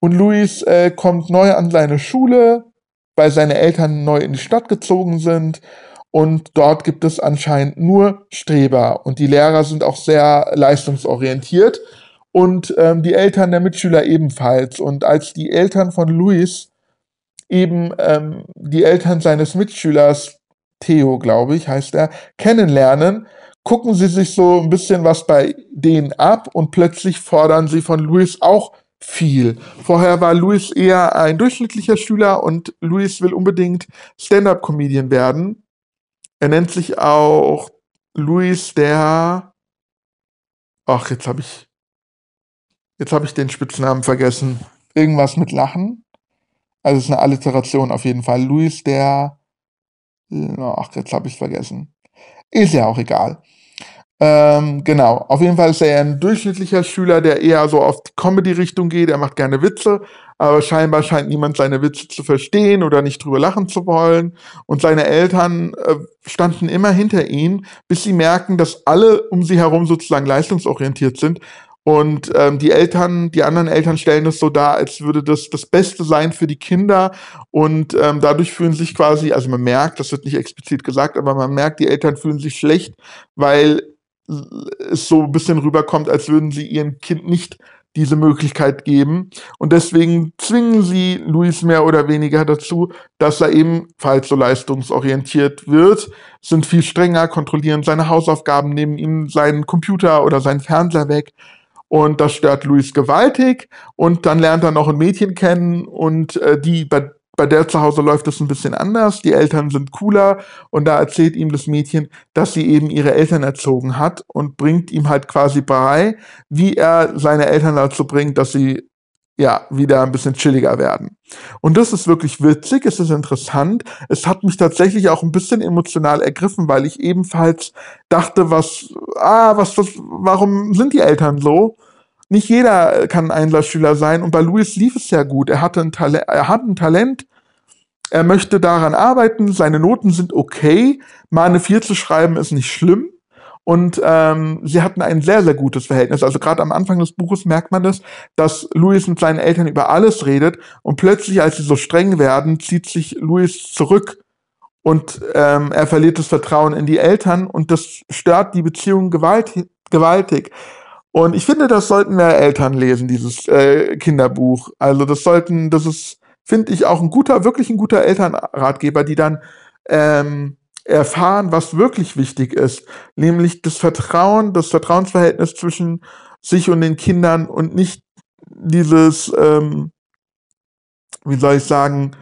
Und Luis äh, kommt neu an seine Schule, weil seine Eltern neu in die Stadt gezogen sind und dort gibt es anscheinend nur Streber und die Lehrer sind auch sehr leistungsorientiert und ähm, die Eltern der Mitschüler ebenfalls. Und als die Eltern von Luis eben ähm, die Eltern seines Mitschülers, Theo, glaube ich, heißt er, kennenlernen, gucken sie sich so ein bisschen was bei denen ab und plötzlich fordern sie von Luis auch viel. Vorher war Luis eher ein durchschnittlicher Schüler und Luis will unbedingt Stand-up-Comedian werden. Er nennt sich auch Luis der. Ach, jetzt habe ich. Jetzt habe ich den Spitznamen vergessen. Irgendwas mit Lachen. Also es ist eine Alliteration auf jeden Fall. Luis der. Ach, jetzt habe ich vergessen. Ist ja auch egal. Ähm, genau, auf jeden Fall ist er ein durchschnittlicher Schüler, der eher so auf die Comedy-Richtung geht. Er macht gerne Witze, aber scheinbar scheint niemand seine Witze zu verstehen oder nicht drüber lachen zu wollen. Und seine Eltern äh, standen immer hinter ihm, bis sie merken, dass alle um sie herum sozusagen leistungsorientiert sind. Und ähm, die Eltern, die anderen Eltern stellen es so dar, als würde das das Beste sein für die Kinder. Und ähm, dadurch fühlen sich quasi, also man merkt, das wird nicht explizit gesagt, aber man merkt, die Eltern fühlen sich schlecht, weil es so ein bisschen rüberkommt, als würden sie ihrem Kind nicht diese Möglichkeit geben. Und deswegen zwingen sie Luis mehr oder weniger dazu, dass er ebenfalls so leistungsorientiert wird, sind viel strenger, kontrollieren seine Hausaufgaben, nehmen ihm seinen Computer oder seinen Fernseher weg. Und das stört Luis gewaltig. Und dann lernt er noch ein Mädchen kennen und äh, die, bei bei der zu Hause läuft es ein bisschen anders. Die Eltern sind cooler und da erzählt ihm das Mädchen, dass sie eben ihre Eltern erzogen hat und bringt ihm halt quasi bei, wie er seine Eltern dazu bringt, dass sie ja wieder ein bisschen chilliger werden. Und das ist wirklich witzig, es ist interessant. Es hat mich tatsächlich auch ein bisschen emotional ergriffen, weil ich ebenfalls dachte, was, ah, was, was, warum sind die Eltern so? nicht jeder kann ein Einserschüler sein und bei Louis lief es ja gut. Er hatte ein Talent, er hat ein Talent, er möchte daran arbeiten, seine Noten sind okay, mal eine 4 zu schreiben ist nicht schlimm und ähm, sie hatten ein sehr, sehr gutes Verhältnis. Also gerade am Anfang des Buches merkt man das, dass Louis mit seinen Eltern über alles redet und plötzlich, als sie so streng werden, zieht sich Louis zurück und ähm, er verliert das Vertrauen in die Eltern und das stört die Beziehung gewaltig. gewaltig. Und ich finde, das sollten mehr Eltern lesen, dieses äh, Kinderbuch. Also das sollten, das ist, finde ich, auch ein guter, wirklich ein guter Elternratgeber, die dann ähm, erfahren, was wirklich wichtig ist, nämlich das Vertrauen, das Vertrauensverhältnis zwischen sich und den Kindern und nicht dieses, ähm, wie soll ich sagen,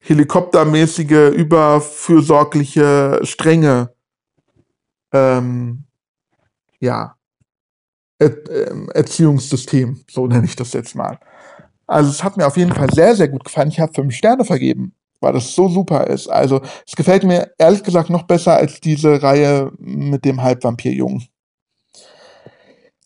helikoptermäßige, überfürsorgliche, strenge, ähm, ja, er ähm, Erziehungssystem, so nenne ich das jetzt mal. Also es hat mir auf jeden Fall sehr, sehr gut gefallen. Ich habe fünf Sterne vergeben weil das so super ist. Also es gefällt mir ehrlich gesagt noch besser als diese Reihe mit dem Halbvampirjungen.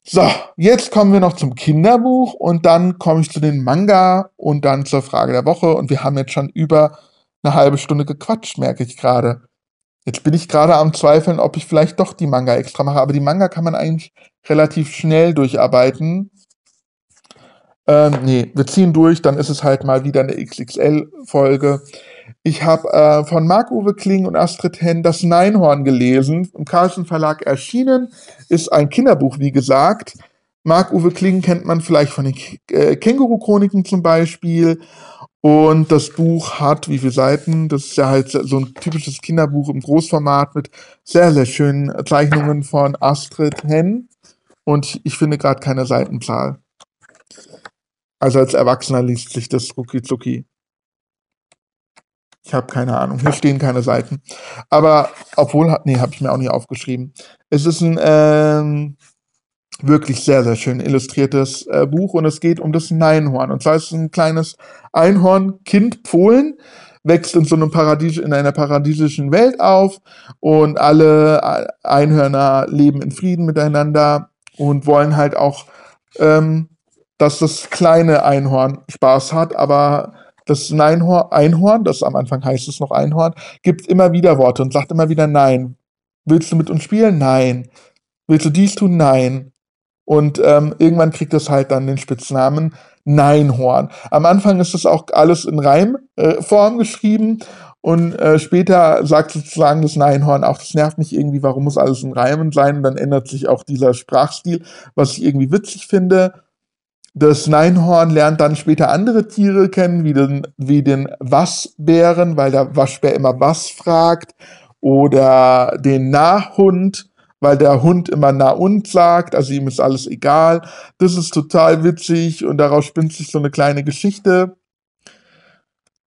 So, jetzt kommen wir noch zum Kinderbuch und dann komme ich zu den Manga und dann zur Frage der Woche und wir haben jetzt schon über eine halbe Stunde gequatscht, merke ich gerade. Jetzt bin ich gerade am Zweifeln, ob ich vielleicht doch die Manga extra mache, aber die Manga kann man eigentlich relativ schnell durcharbeiten. Ähm, nee, wir ziehen durch, dann ist es halt mal wieder eine XXL-Folge. Ich habe äh, von Marc-Uwe Kling und Astrid Henn das Neinhorn gelesen, im Carlsen Verlag erschienen, ist ein Kinderbuch, wie gesagt. Marc-Uwe Kling kennt man vielleicht von den äh, Känguru-Chroniken zum Beispiel. Und das Buch hat, wie viele Seiten? Das ist ja halt so ein typisches Kinderbuch im Großformat mit sehr, sehr schönen Zeichnungen von Astrid Henn. Und ich finde gerade keine Seitenzahl. Also als Erwachsener liest sich das rucki zucki. Ich habe keine Ahnung. Hier stehen keine Seiten. Aber obwohl, nee, habe ich mir auch nicht aufgeschrieben. Es ist ein ähm, wirklich sehr, sehr schön illustriertes äh, Buch und es geht um das Neinhorn. Und zwar ist es ein kleines Einhorn, Kind Polen, wächst in so einem Paradies, in einer paradiesischen Welt auf und alle äh, Einhörner leben in Frieden miteinander und wollen halt auch ähm, dass das kleine Einhorn Spaß hat, aber das Einhorn, das am Anfang heißt es noch Einhorn, gibt immer wieder Worte und sagt immer wieder Nein. Willst du mit uns spielen? Nein. Willst du dies tun? Nein. Und ähm, irgendwann kriegt es halt dann den Spitznamen Neinhorn. Am Anfang ist das auch alles in Reimform äh, geschrieben und äh, später sagt sozusagen das Neinhorn auch, das nervt mich irgendwie, warum muss alles in Reimen sein? Und dann ändert sich auch dieser Sprachstil, was ich irgendwie witzig finde. Das Neinhorn lernt dann später andere Tiere kennen, wie den, wie den Waschbären, weil der Waschbär immer was fragt. Oder den Nahhund, weil der Hund immer na und sagt, also ihm ist alles egal. Das ist total witzig und daraus spinnt sich so eine kleine Geschichte.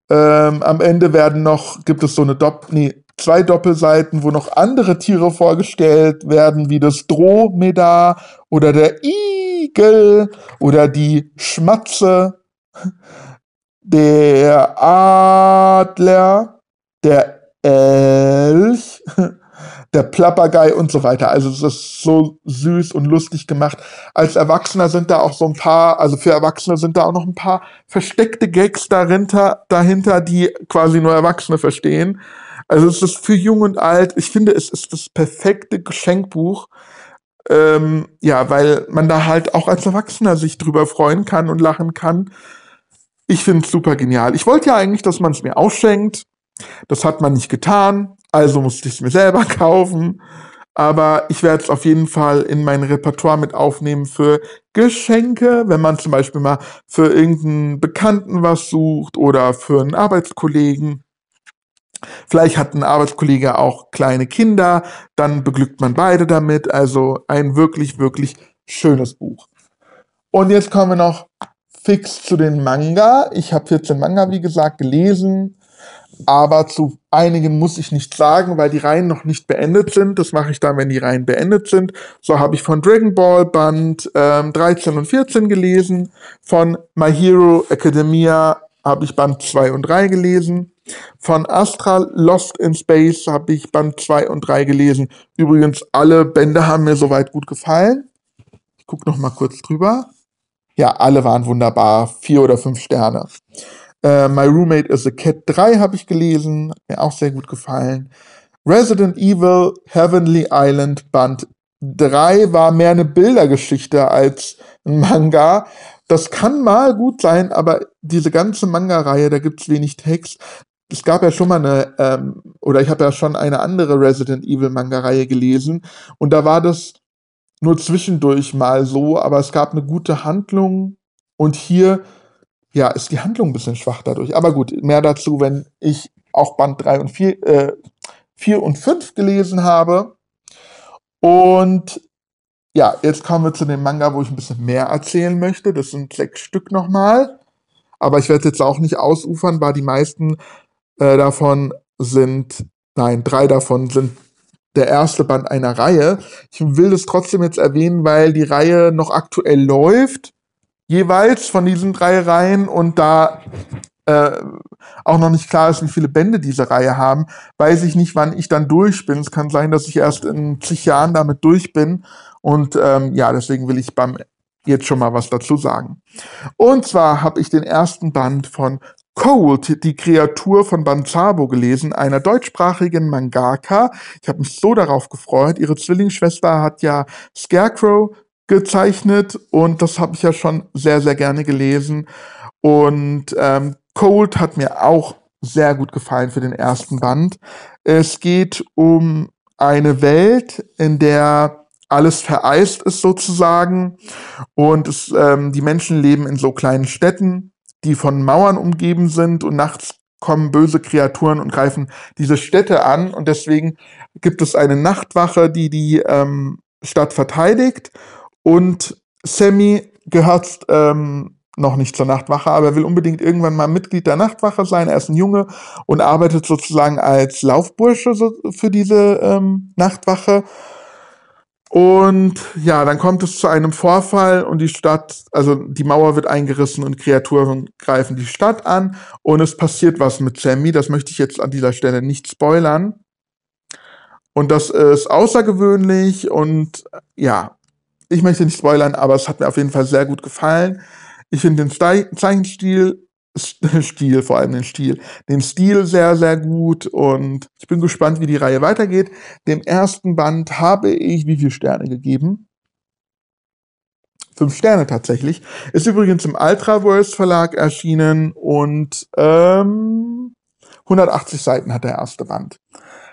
Ähm, am Ende werden noch, gibt es so eine Dopp, nee, zwei Doppelseiten, wo noch andere Tiere vorgestellt werden, wie das Dromedar oder der Igel oder die Schmatze, der Adler, der Elch, der Plappergei und so weiter. Also es ist so süß und lustig gemacht. Als Erwachsener sind da auch so ein paar, also für Erwachsene sind da auch noch ein paar versteckte Gags dahinter, dahinter die quasi nur Erwachsene verstehen. Also es ist für jung und alt. Ich finde, es ist das perfekte Geschenkbuch. Ähm, ja, weil man da halt auch als Erwachsener sich drüber freuen kann und lachen kann. Ich finde es super genial. Ich wollte ja eigentlich, dass man es mir ausschenkt. Das hat man nicht getan. Also musste ich es mir selber [laughs] kaufen. Aber ich werde es auf jeden Fall in mein Repertoire mit aufnehmen für Geschenke, wenn man zum Beispiel mal für irgendeinen Bekannten was sucht oder für einen Arbeitskollegen. Vielleicht hat ein Arbeitskollege auch kleine Kinder, dann beglückt man beide damit. Also ein wirklich, wirklich schönes Buch. Und jetzt kommen wir noch fix zu den Manga. Ich habe 14 Manga, wie gesagt, gelesen. Aber zu einigen muss ich nicht sagen, weil die Reihen noch nicht beendet sind. Das mache ich dann, wenn die Reihen beendet sind. So habe ich von Dragon Ball Band ähm, 13 und 14 gelesen. Von My Hero Academia habe ich Band 2 und 3 gelesen. Von Astra Lost in Space habe ich Band 2 und 3 gelesen. Übrigens, alle Bände haben mir soweit gut gefallen. Ich gucke noch mal kurz drüber. Ja, alle waren wunderbar. Vier oder fünf Sterne. Äh, My Roommate is a Cat 3 habe ich gelesen. Mir auch sehr gut gefallen. Resident Evil Heavenly Island Band 3 war mehr eine Bildergeschichte als ein Manga. Das kann mal gut sein, aber diese ganze Manga-Reihe, da gibt's wenig Text. Es gab ja schon mal eine, ähm, oder ich habe ja schon eine andere Resident Evil Manga-Reihe gelesen und da war das nur zwischendurch mal so, aber es gab eine gute Handlung und hier, ja, ist die Handlung ein bisschen schwach dadurch. Aber gut, mehr dazu, wenn ich auch Band 3 und 4, äh, 4 und 5 gelesen habe. Und ja, jetzt kommen wir zu dem Manga, wo ich ein bisschen mehr erzählen möchte. Das sind sechs Stück nochmal. Aber ich werde jetzt auch nicht ausufern, weil die meisten äh, davon sind, nein, drei davon sind der erste Band einer Reihe. Ich will das trotzdem jetzt erwähnen, weil die Reihe noch aktuell läuft, jeweils von diesen drei Reihen und da äh, auch noch nicht klar ist, wie viele Bände diese Reihe haben, weiß ich nicht, wann ich dann durch bin. Es kann sein, dass ich erst in zig Jahren damit durch bin. Und ähm, ja, deswegen will ich beim jetzt schon mal was dazu sagen. Und zwar habe ich den ersten Band von Cold, die Kreatur von Banzabo gelesen, einer deutschsprachigen Mangaka. Ich habe mich so darauf gefreut. Ihre Zwillingsschwester hat ja Scarecrow gezeichnet und das habe ich ja schon sehr, sehr gerne gelesen. Und ähm, Cold hat mir auch sehr gut gefallen für den ersten Band. Es geht um eine Welt, in der alles vereist ist sozusagen und es, ähm, die Menschen leben in so kleinen Städten, die von Mauern umgeben sind und nachts kommen böse Kreaturen und greifen diese Städte an und deswegen gibt es eine Nachtwache, die die ähm, Stadt verteidigt und Sammy gehört ähm, noch nicht zur Nachtwache, aber er will unbedingt irgendwann mal Mitglied der Nachtwache sein. Er ist ein Junge und arbeitet sozusagen als Laufbursche für diese ähm, Nachtwache. Und ja, dann kommt es zu einem Vorfall und die Stadt, also die Mauer wird eingerissen und Kreaturen greifen die Stadt an und es passiert was mit Sammy. Das möchte ich jetzt an dieser Stelle nicht spoilern. Und das ist außergewöhnlich und ja, ich möchte nicht spoilern, aber es hat mir auf jeden Fall sehr gut gefallen. Ich finde den Zeichenstil, [laughs] Stil, vor allem den Stil, den Stil sehr, sehr gut und ich bin gespannt, wie die Reihe weitergeht. Dem ersten Band habe ich wie viele Sterne gegeben? Fünf Sterne tatsächlich. Ist übrigens im Ultraverse Verlag erschienen und ähm, 180 Seiten hat der erste Band.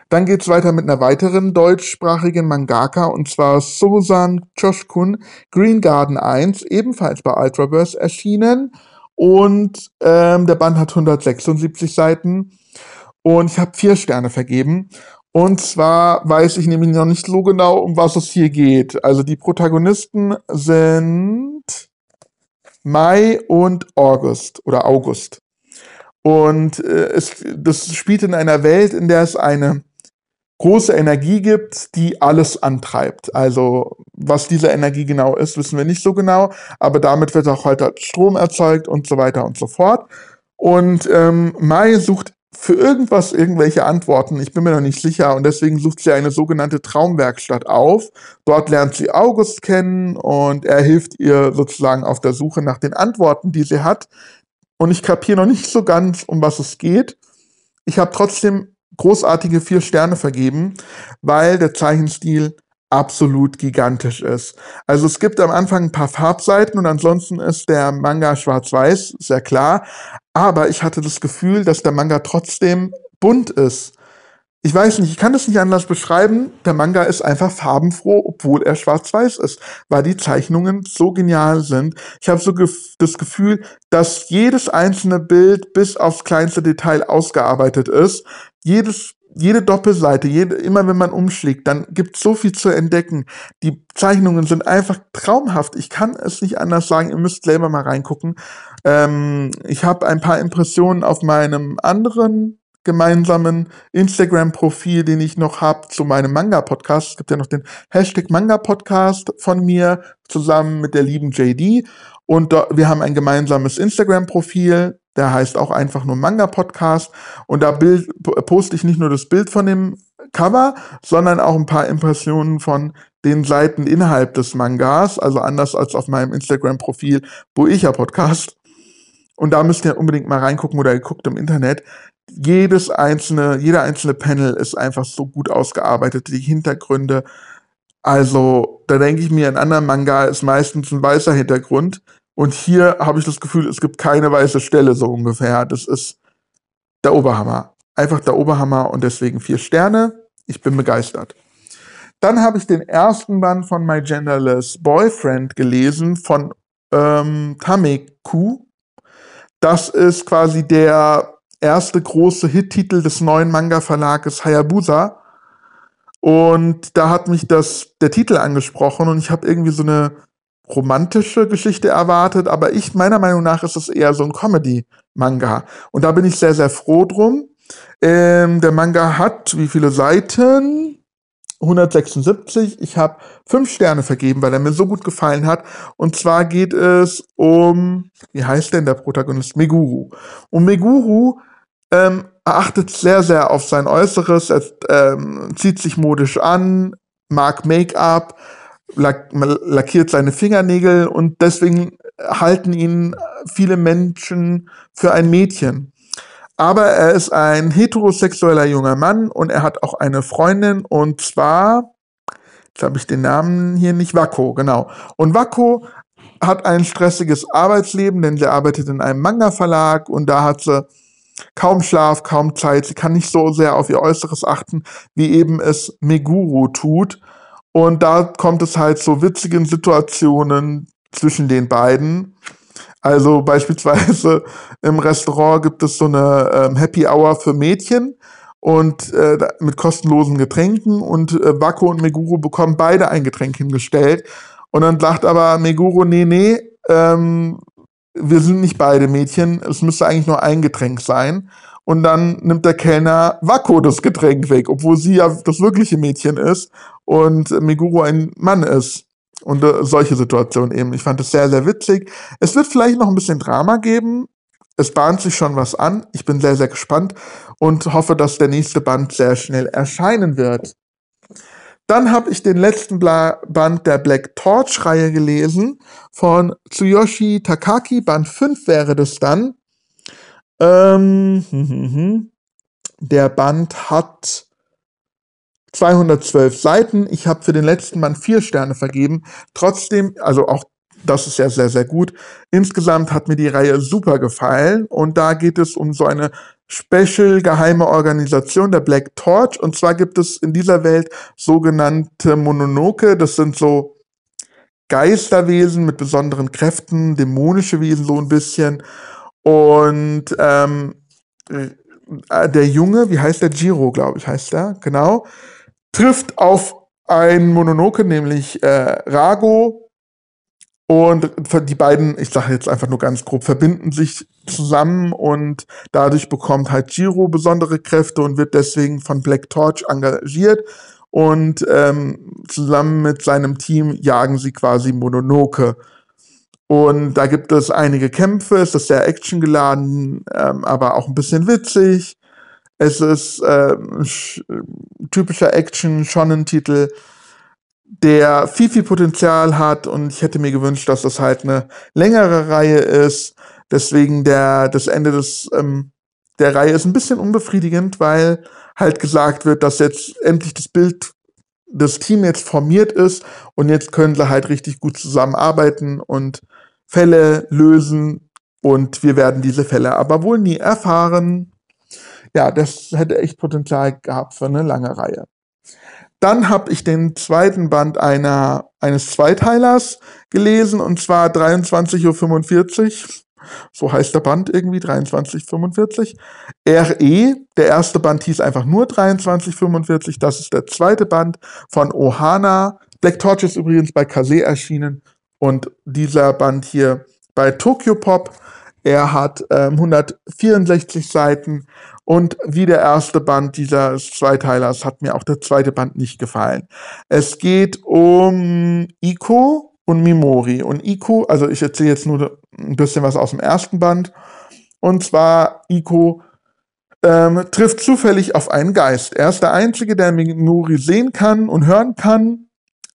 Dann geht's weiter mit einer weiteren deutschsprachigen Mangaka und zwar Susan Choshkun Green Garden 1, ebenfalls bei Ultraverse erschienen. Und ähm, der Band hat 176 Seiten. Und ich habe vier Sterne vergeben. Und zwar weiß ich nämlich noch nicht so genau, um was es hier geht. Also die Protagonisten sind Mai und August oder August. Und äh, es, das spielt in einer Welt, in der es eine große Energie gibt, die alles antreibt. Also was diese Energie genau ist, wissen wir nicht so genau, aber damit wird auch heute Strom erzeugt und so weiter und so fort. Und ähm, Mai sucht für irgendwas irgendwelche Antworten. Ich bin mir noch nicht sicher und deswegen sucht sie eine sogenannte Traumwerkstatt auf. Dort lernt sie August kennen und er hilft ihr sozusagen auf der Suche nach den Antworten, die sie hat. Und ich kapiere noch nicht so ganz, um was es geht. Ich habe trotzdem großartige vier Sterne vergeben, weil der Zeichenstil absolut gigantisch ist. Also es gibt am Anfang ein paar Farbseiten und ansonsten ist der Manga schwarz-weiß, sehr klar. Aber ich hatte das Gefühl, dass der Manga trotzdem bunt ist ich weiß nicht, ich kann das nicht anders beschreiben. Der Manga ist einfach farbenfroh, obwohl er schwarz-weiß ist, weil die Zeichnungen so genial sind. Ich habe so gef das Gefühl, dass jedes einzelne Bild bis aufs kleinste Detail ausgearbeitet ist. Jedes jede Doppelseite, jede, immer wenn man umschlägt, dann gibt es so viel zu entdecken. Die Zeichnungen sind einfach traumhaft. Ich kann es nicht anders sagen. Ihr müsst selber mal reingucken. Ähm, ich habe ein paar Impressionen auf meinem anderen gemeinsamen Instagram-Profil, den ich noch habe zu meinem Manga-Podcast. Es gibt ja noch den Hashtag Manga-Podcast von mir zusammen mit der lieben JD. Und wir haben ein gemeinsames Instagram-Profil, der heißt auch einfach nur Manga-Podcast. Und da Bild, poste ich nicht nur das Bild von dem Cover, sondern auch ein paar Impressionen von den Seiten innerhalb des Mangas, also anders als auf meinem Instagram-Profil Boecha Podcast. Und da müsst ihr unbedingt mal reingucken oder ihr guckt im Internet jedes einzelne, jeder einzelne Panel ist einfach so gut ausgearbeitet, die Hintergründe, Also, da denke ich mir, ein anderer Manga ist meistens ein weißer Hintergrund. Und hier habe ich das Gefühl, es gibt keine weiße Stelle so ungefähr. Das ist der Oberhammer. Einfach der Oberhammer und deswegen vier Sterne. Ich bin begeistert. Dann habe ich den ersten Band von My Genderless Boyfriend gelesen von ähm, Tameku. Das ist quasi der erste große Hit-Titel des neuen Manga-Verlages Hayabusa. Und da hat mich das, der Titel angesprochen und ich habe irgendwie so eine romantische Geschichte erwartet, aber ich, meiner Meinung nach, ist es eher so ein Comedy-Manga. Und da bin ich sehr, sehr froh drum. Ähm, der Manga hat wie viele Seiten? 176. Ich habe fünf Sterne vergeben, weil er mir so gut gefallen hat. Und zwar geht es um, wie heißt denn der Protagonist? Meguru. Und Meguru ähm, achtet sehr, sehr auf sein Äußeres. Er ähm, zieht sich modisch an, mag Make-up, lack lackiert seine Fingernägel und deswegen halten ihn viele Menschen für ein Mädchen. Aber er ist ein heterosexueller junger Mann und er hat auch eine Freundin und zwar, jetzt habe ich den Namen hier nicht, Wako, genau. Und Wako hat ein stressiges Arbeitsleben, denn sie arbeitet in einem Manga-Verlag und da hat sie kaum Schlaf, kaum Zeit. Sie kann nicht so sehr auf ihr Äußeres achten, wie eben es Meguru tut. Und da kommt es halt zu witzigen Situationen zwischen den beiden. Also beispielsweise im Restaurant gibt es so eine ähm, Happy Hour für Mädchen und äh, mit kostenlosen Getränken und äh, Wako und Meguro bekommen beide ein Getränk hingestellt. Und dann sagt aber Meguro, nee, nee, ähm, wir sind nicht beide Mädchen, es müsste eigentlich nur ein Getränk sein. Und dann nimmt der Kellner Wako das Getränk weg, obwohl sie ja das wirkliche Mädchen ist und Meguro ein Mann ist. Und äh, solche Situationen eben. Ich fand es sehr, sehr witzig. Es wird vielleicht noch ein bisschen Drama geben. Es bahnt sich schon was an. Ich bin sehr, sehr gespannt und hoffe, dass der nächste Band sehr schnell erscheinen wird. Dann habe ich den letzten Bla Band der Black Torch-Reihe gelesen von Tsuyoshi Takaki. Band 5 wäre das dann. Ähm, hm, hm, hm. Der Band hat 212 Seiten. Ich habe für den letzten Band vier Sterne vergeben. Trotzdem, also auch das ist ja sehr, sehr gut. Insgesamt hat mir die Reihe super gefallen und da geht es um so eine special geheime Organisation der Black Torch und zwar gibt es in dieser Welt sogenannte Mononoke. Das sind so Geisterwesen mit besonderen Kräften, dämonische Wesen so ein bisschen und ähm, äh, der Junge, wie heißt der? Jiro, glaube ich, heißt der, genau trifft auf ein Mononoke, nämlich äh, Rago. Und die beiden, ich sage jetzt einfach nur ganz grob, verbinden sich zusammen und dadurch bekommt halt Jiro besondere Kräfte und wird deswegen von Black Torch engagiert. Und ähm, zusammen mit seinem Team jagen sie quasi Mononoke. Und da gibt es einige Kämpfe, es ist sehr actiongeladen, ähm, aber auch ein bisschen witzig. Es ist äh, typischer Action-Shonen-Titel, der viel, viel Potenzial hat und ich hätte mir gewünscht, dass das halt eine längere Reihe ist. Deswegen der, das Ende des, ähm, der Reihe ist ein bisschen unbefriedigend, weil halt gesagt wird, dass jetzt endlich das Bild das Team jetzt formiert ist und jetzt können sie halt richtig gut zusammenarbeiten und Fälle lösen und wir werden diese Fälle aber wohl nie erfahren ja, das hätte echt Potenzial gehabt für eine lange Reihe. Dann habe ich den zweiten Band einer, eines Zweiteilers gelesen, und zwar 23.45 Uhr. So heißt der Band irgendwie, 2345. RE, der erste Band hieß einfach nur 2345. Das ist der zweite Band von Ohana. Black Torch ist übrigens bei Kase erschienen. Und dieser Band hier bei Tokyo Pop. Er hat ähm, 164 Seiten und wie der erste Band dieses Zweiteilers hat mir auch der zweite Band nicht gefallen. Es geht um Iko und Mimori. Und Iko, also ich erzähle jetzt nur ein bisschen was aus dem ersten Band. Und zwar Iko ähm, trifft zufällig auf einen Geist. Er ist der Einzige, der Mimori sehen kann und hören kann.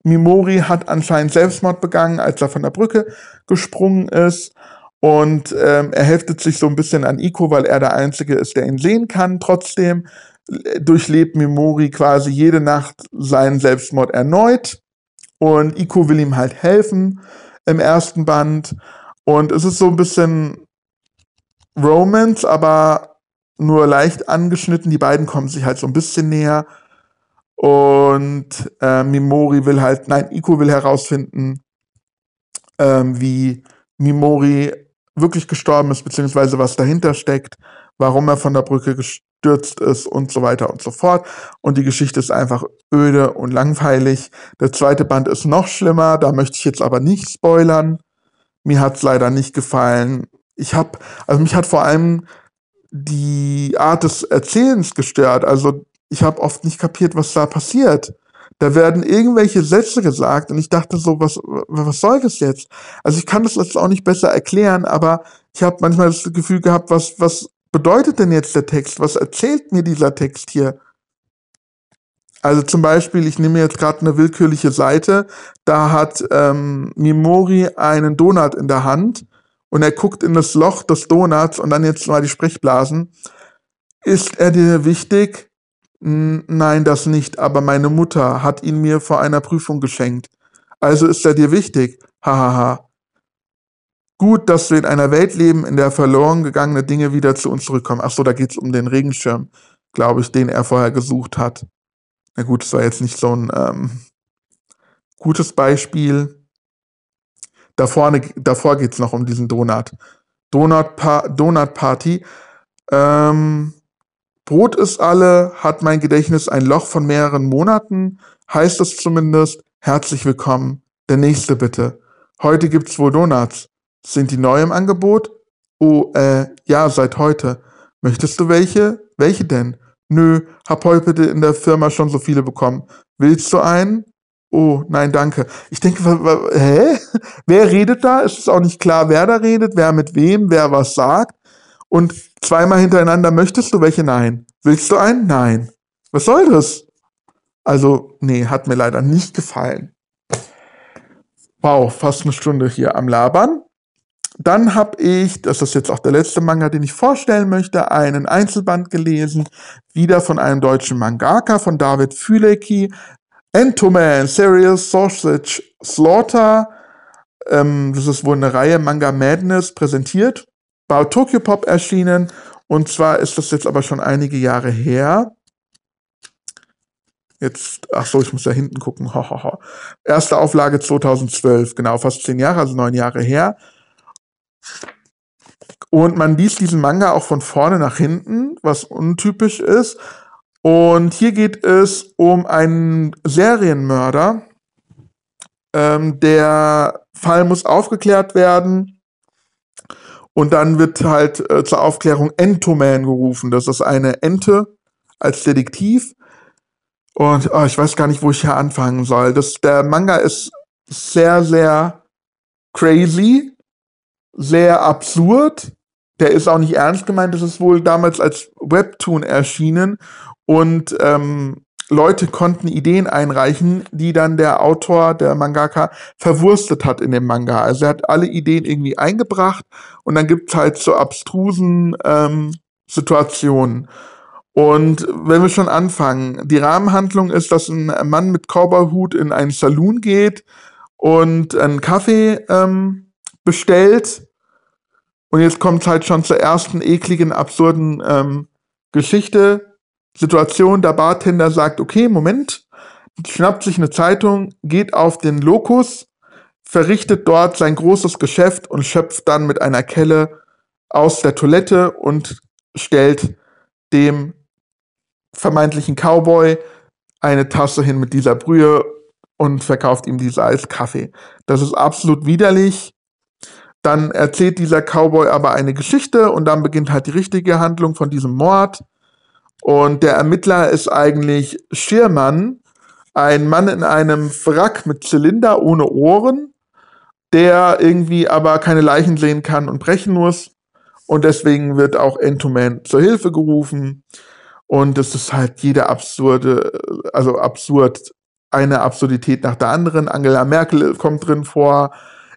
Mimori hat anscheinend Selbstmord begangen, als er von der Brücke gesprungen ist. Und ähm, er heftet sich so ein bisschen an Iko, weil er der Einzige ist, der ihn sehen kann. Trotzdem durchlebt Mimori quasi jede Nacht seinen Selbstmord erneut. und Iko will ihm halt helfen im ersten Band. Und es ist so ein bisschen Romance, aber nur leicht angeschnitten. Die beiden kommen sich halt so ein bisschen näher. Und äh, Mimori will halt, nein, Iko will herausfinden, ähm, wie Mimori wirklich gestorben ist, beziehungsweise was dahinter steckt, warum er von der Brücke gestürzt ist und so weiter und so fort. Und die Geschichte ist einfach öde und langweilig. Der zweite Band ist noch schlimmer, da möchte ich jetzt aber nicht spoilern. Mir hat es leider nicht gefallen. Ich habe, also mich hat vor allem die Art des Erzählens gestört. Also ich habe oft nicht kapiert, was da passiert. Da werden irgendwelche Sätze gesagt und ich dachte so, was, was soll das jetzt? Also ich kann das jetzt auch nicht besser erklären, aber ich habe manchmal das Gefühl gehabt, was, was bedeutet denn jetzt der Text? Was erzählt mir dieser Text hier? Also zum Beispiel, ich nehme jetzt gerade eine willkürliche Seite, da hat ähm, Mimori einen Donut in der Hand und er guckt in das Loch des Donuts und dann jetzt mal die Sprechblasen. Ist er dir wichtig? Nein, das nicht, aber meine Mutter hat ihn mir vor einer Prüfung geschenkt. Also ist er dir wichtig? Hahaha. Gut, dass wir in einer Welt leben, in der verloren gegangene Dinge wieder zu uns zurückkommen. Ach so, da geht's um den Regenschirm, glaube ich, den er vorher gesucht hat. Na gut, das war jetzt nicht so ein ähm, gutes Beispiel. Da vorne, davor geht's noch um diesen Donut. Donut, pa Donut Party. Ähm, Brot ist alle, hat mein Gedächtnis ein Loch von mehreren Monaten, heißt es zumindest. Herzlich willkommen. Der nächste bitte. Heute gibt's wohl Donuts. Sind die neu im Angebot? Oh, äh, ja, seit heute. Möchtest du welche? Welche denn? Nö, hab heute in der Firma schon so viele bekommen. Willst du einen? Oh, nein, danke. Ich denke, hä? Wer redet da? Es ist auch nicht klar, wer da redet, wer mit wem, wer was sagt. Und zweimal hintereinander möchtest du welche? Nein. Willst du einen? Nein. Was soll das? Also, nee, hat mir leider nicht gefallen. Wow, fast eine Stunde hier am Labern. Dann habe ich, das ist jetzt auch der letzte Manga, den ich vorstellen möchte, einen Einzelband gelesen, wieder von einem deutschen Mangaka, von David Fülecki. Entoman, Serious Sausage Slaughter. Ähm, das ist wohl eine Reihe Manga Madness präsentiert bei Tokyo Pop erschienen. Und zwar ist das jetzt aber schon einige Jahre her. Jetzt, ach so, ich muss da hinten gucken. Ho, ho, ho. Erste Auflage 2012, genau, fast zehn Jahre, also neun Jahre her. Und man liest diesen Manga auch von vorne nach hinten, was untypisch ist. Und hier geht es um einen Serienmörder. Ähm, der Fall muss aufgeklärt werden. Und dann wird halt äh, zur Aufklärung Entoman gerufen. Das ist eine Ente als Detektiv. Und oh, ich weiß gar nicht, wo ich hier anfangen soll. Das, der Manga ist sehr, sehr crazy, sehr absurd. Der ist auch nicht ernst gemeint. Das ist wohl damals als Webtoon erschienen. Und ähm, Leute konnten Ideen einreichen, die dann der Autor, der Mangaka, verwurstet hat in dem Manga. Also er hat alle Ideen irgendwie eingebracht und dann gibt's halt so abstrusen ähm, Situationen. Und wenn wir schon anfangen, die Rahmenhandlung ist, dass ein Mann mit Cowboyhut in einen Saloon geht und einen Kaffee ähm, bestellt. Und jetzt kommt halt schon zur ersten ekligen, absurden ähm, Geschichte Situation, der Bartender sagt, okay, Moment, schnappt sich eine Zeitung, geht auf den Lokus, verrichtet dort sein großes Geschäft und schöpft dann mit einer Kelle aus der Toilette und stellt dem vermeintlichen Cowboy eine Tasse hin mit dieser Brühe und verkauft ihm diese als Kaffee. Das ist absolut widerlich. Dann erzählt dieser Cowboy aber eine Geschichte und dann beginnt halt die richtige Handlung von diesem Mord. Und der Ermittler ist eigentlich Schirmann, ein Mann in einem Wrack mit Zylinder ohne Ohren, der irgendwie aber keine Leichen sehen kann und brechen muss. Und deswegen wird auch Entoman zur Hilfe gerufen. Und es ist halt jede absurde, also absurd, eine Absurdität nach der anderen. Angela Merkel kommt drin vor.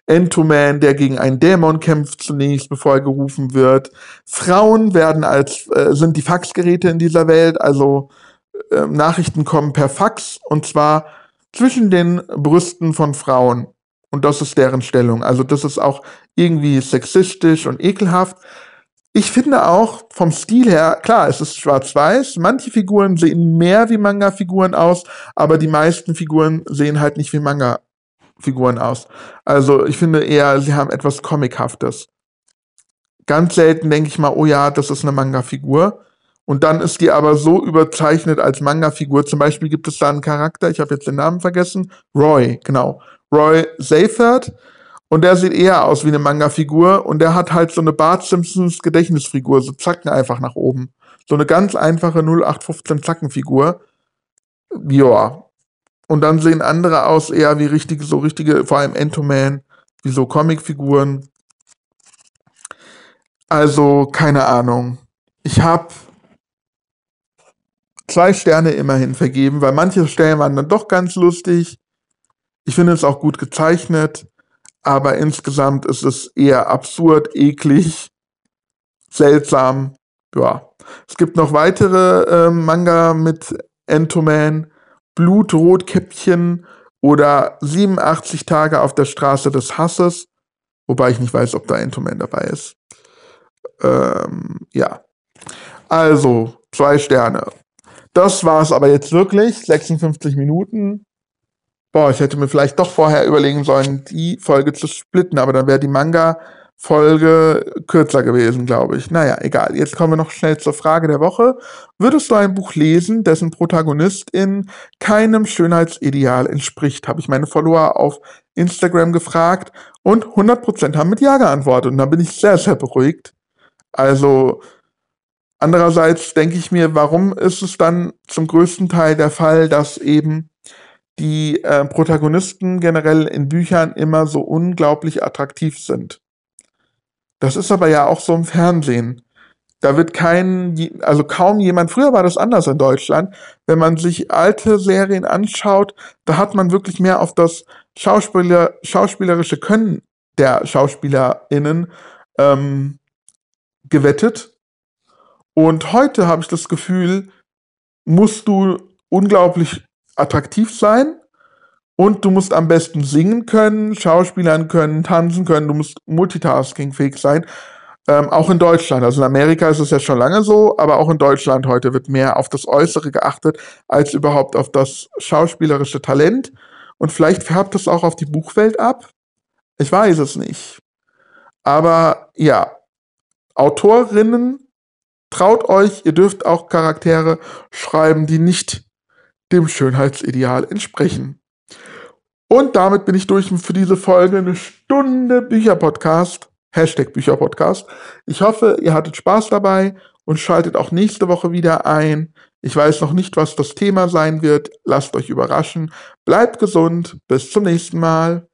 Entoman, der gegen einen Dämon kämpft zunächst, bevor er gerufen wird. Frauen werden als, äh, sind die Faxgeräte in dieser Welt, also äh, Nachrichten kommen per Fax und zwar zwischen den Brüsten von Frauen. Und das ist deren Stellung. Also das ist auch irgendwie sexistisch und ekelhaft. Ich finde auch vom Stil her, klar, es ist schwarz-weiß. Manche Figuren sehen mehr wie Manga-Figuren aus, aber die meisten Figuren sehen halt nicht wie Manga-Figuren aus. Also ich finde eher, sie haben etwas Comichaftes. Ganz selten denke ich mal, oh ja, das ist eine Manga-Figur. Und dann ist die aber so überzeichnet als Manga-Figur. Zum Beispiel gibt es da einen Charakter, ich habe jetzt den Namen vergessen, Roy, genau. Roy Seyfert. Und der sieht eher aus wie eine Manga-Figur und der hat halt so eine Bart Simpsons Gedächtnisfigur, so Zacken einfach nach oben. So eine ganz einfache 0815 Zackenfigur. Ja. Und dann sehen andere aus eher wie richtige, so richtige, vor allem Entoman, wie so Comicfiguren. Also, keine Ahnung. Ich habe zwei Sterne immerhin vergeben, weil manche Stellen waren dann doch ganz lustig. Ich finde es auch gut gezeichnet, aber insgesamt ist es eher absurd, eklig, seltsam. Ja. Es gibt noch weitere äh, Manga mit Entoman, Blutrotkäppchen oder 87 Tage auf der Straße des Hasses, wobei ich nicht weiß, ob da Entoman dabei ist. Ähm, ja. Also, zwei Sterne. Das war es aber jetzt wirklich. 56 Minuten. Boah, ich hätte mir vielleicht doch vorher überlegen sollen, die Folge zu splitten, aber dann wäre die Manga-Folge kürzer gewesen, glaube ich. Naja, egal. Jetzt kommen wir noch schnell zur Frage der Woche. Würdest du ein Buch lesen, dessen Protagonistin keinem Schönheitsideal entspricht? Habe ich meine Follower auf Instagram gefragt und 100% haben mit Ja geantwortet. Und da bin ich sehr, sehr beruhigt. Also, Andererseits denke ich mir, warum ist es dann zum größten Teil der Fall, dass eben die äh, Protagonisten generell in Büchern immer so unglaublich attraktiv sind? Das ist aber ja auch so im Fernsehen. Da wird kein, also kaum jemand, früher war das anders in Deutschland, wenn man sich alte Serien anschaut, da hat man wirklich mehr auf das Schauspieler, schauspielerische Können der SchauspielerInnen ähm, gewettet und heute habe ich das Gefühl, musst du unglaublich attraktiv sein und du musst am besten singen können, Schauspielern können, tanzen können, du musst multitaskingfähig sein. Ähm, auch in Deutschland, also in Amerika ist es ja schon lange so, aber auch in Deutschland heute wird mehr auf das Äußere geachtet, als überhaupt auf das schauspielerische Talent. Und vielleicht färbt es auch auf die Buchwelt ab. Ich weiß es nicht. Aber ja, Autorinnen Traut euch, ihr dürft auch Charaktere schreiben, die nicht dem Schönheitsideal entsprechen. Und damit bin ich durch für diese Folge eine Stunde Bücherpodcast. Hashtag Bücherpodcast. Ich hoffe, ihr hattet Spaß dabei und schaltet auch nächste Woche wieder ein. Ich weiß noch nicht, was das Thema sein wird. Lasst euch überraschen. Bleibt gesund. Bis zum nächsten Mal.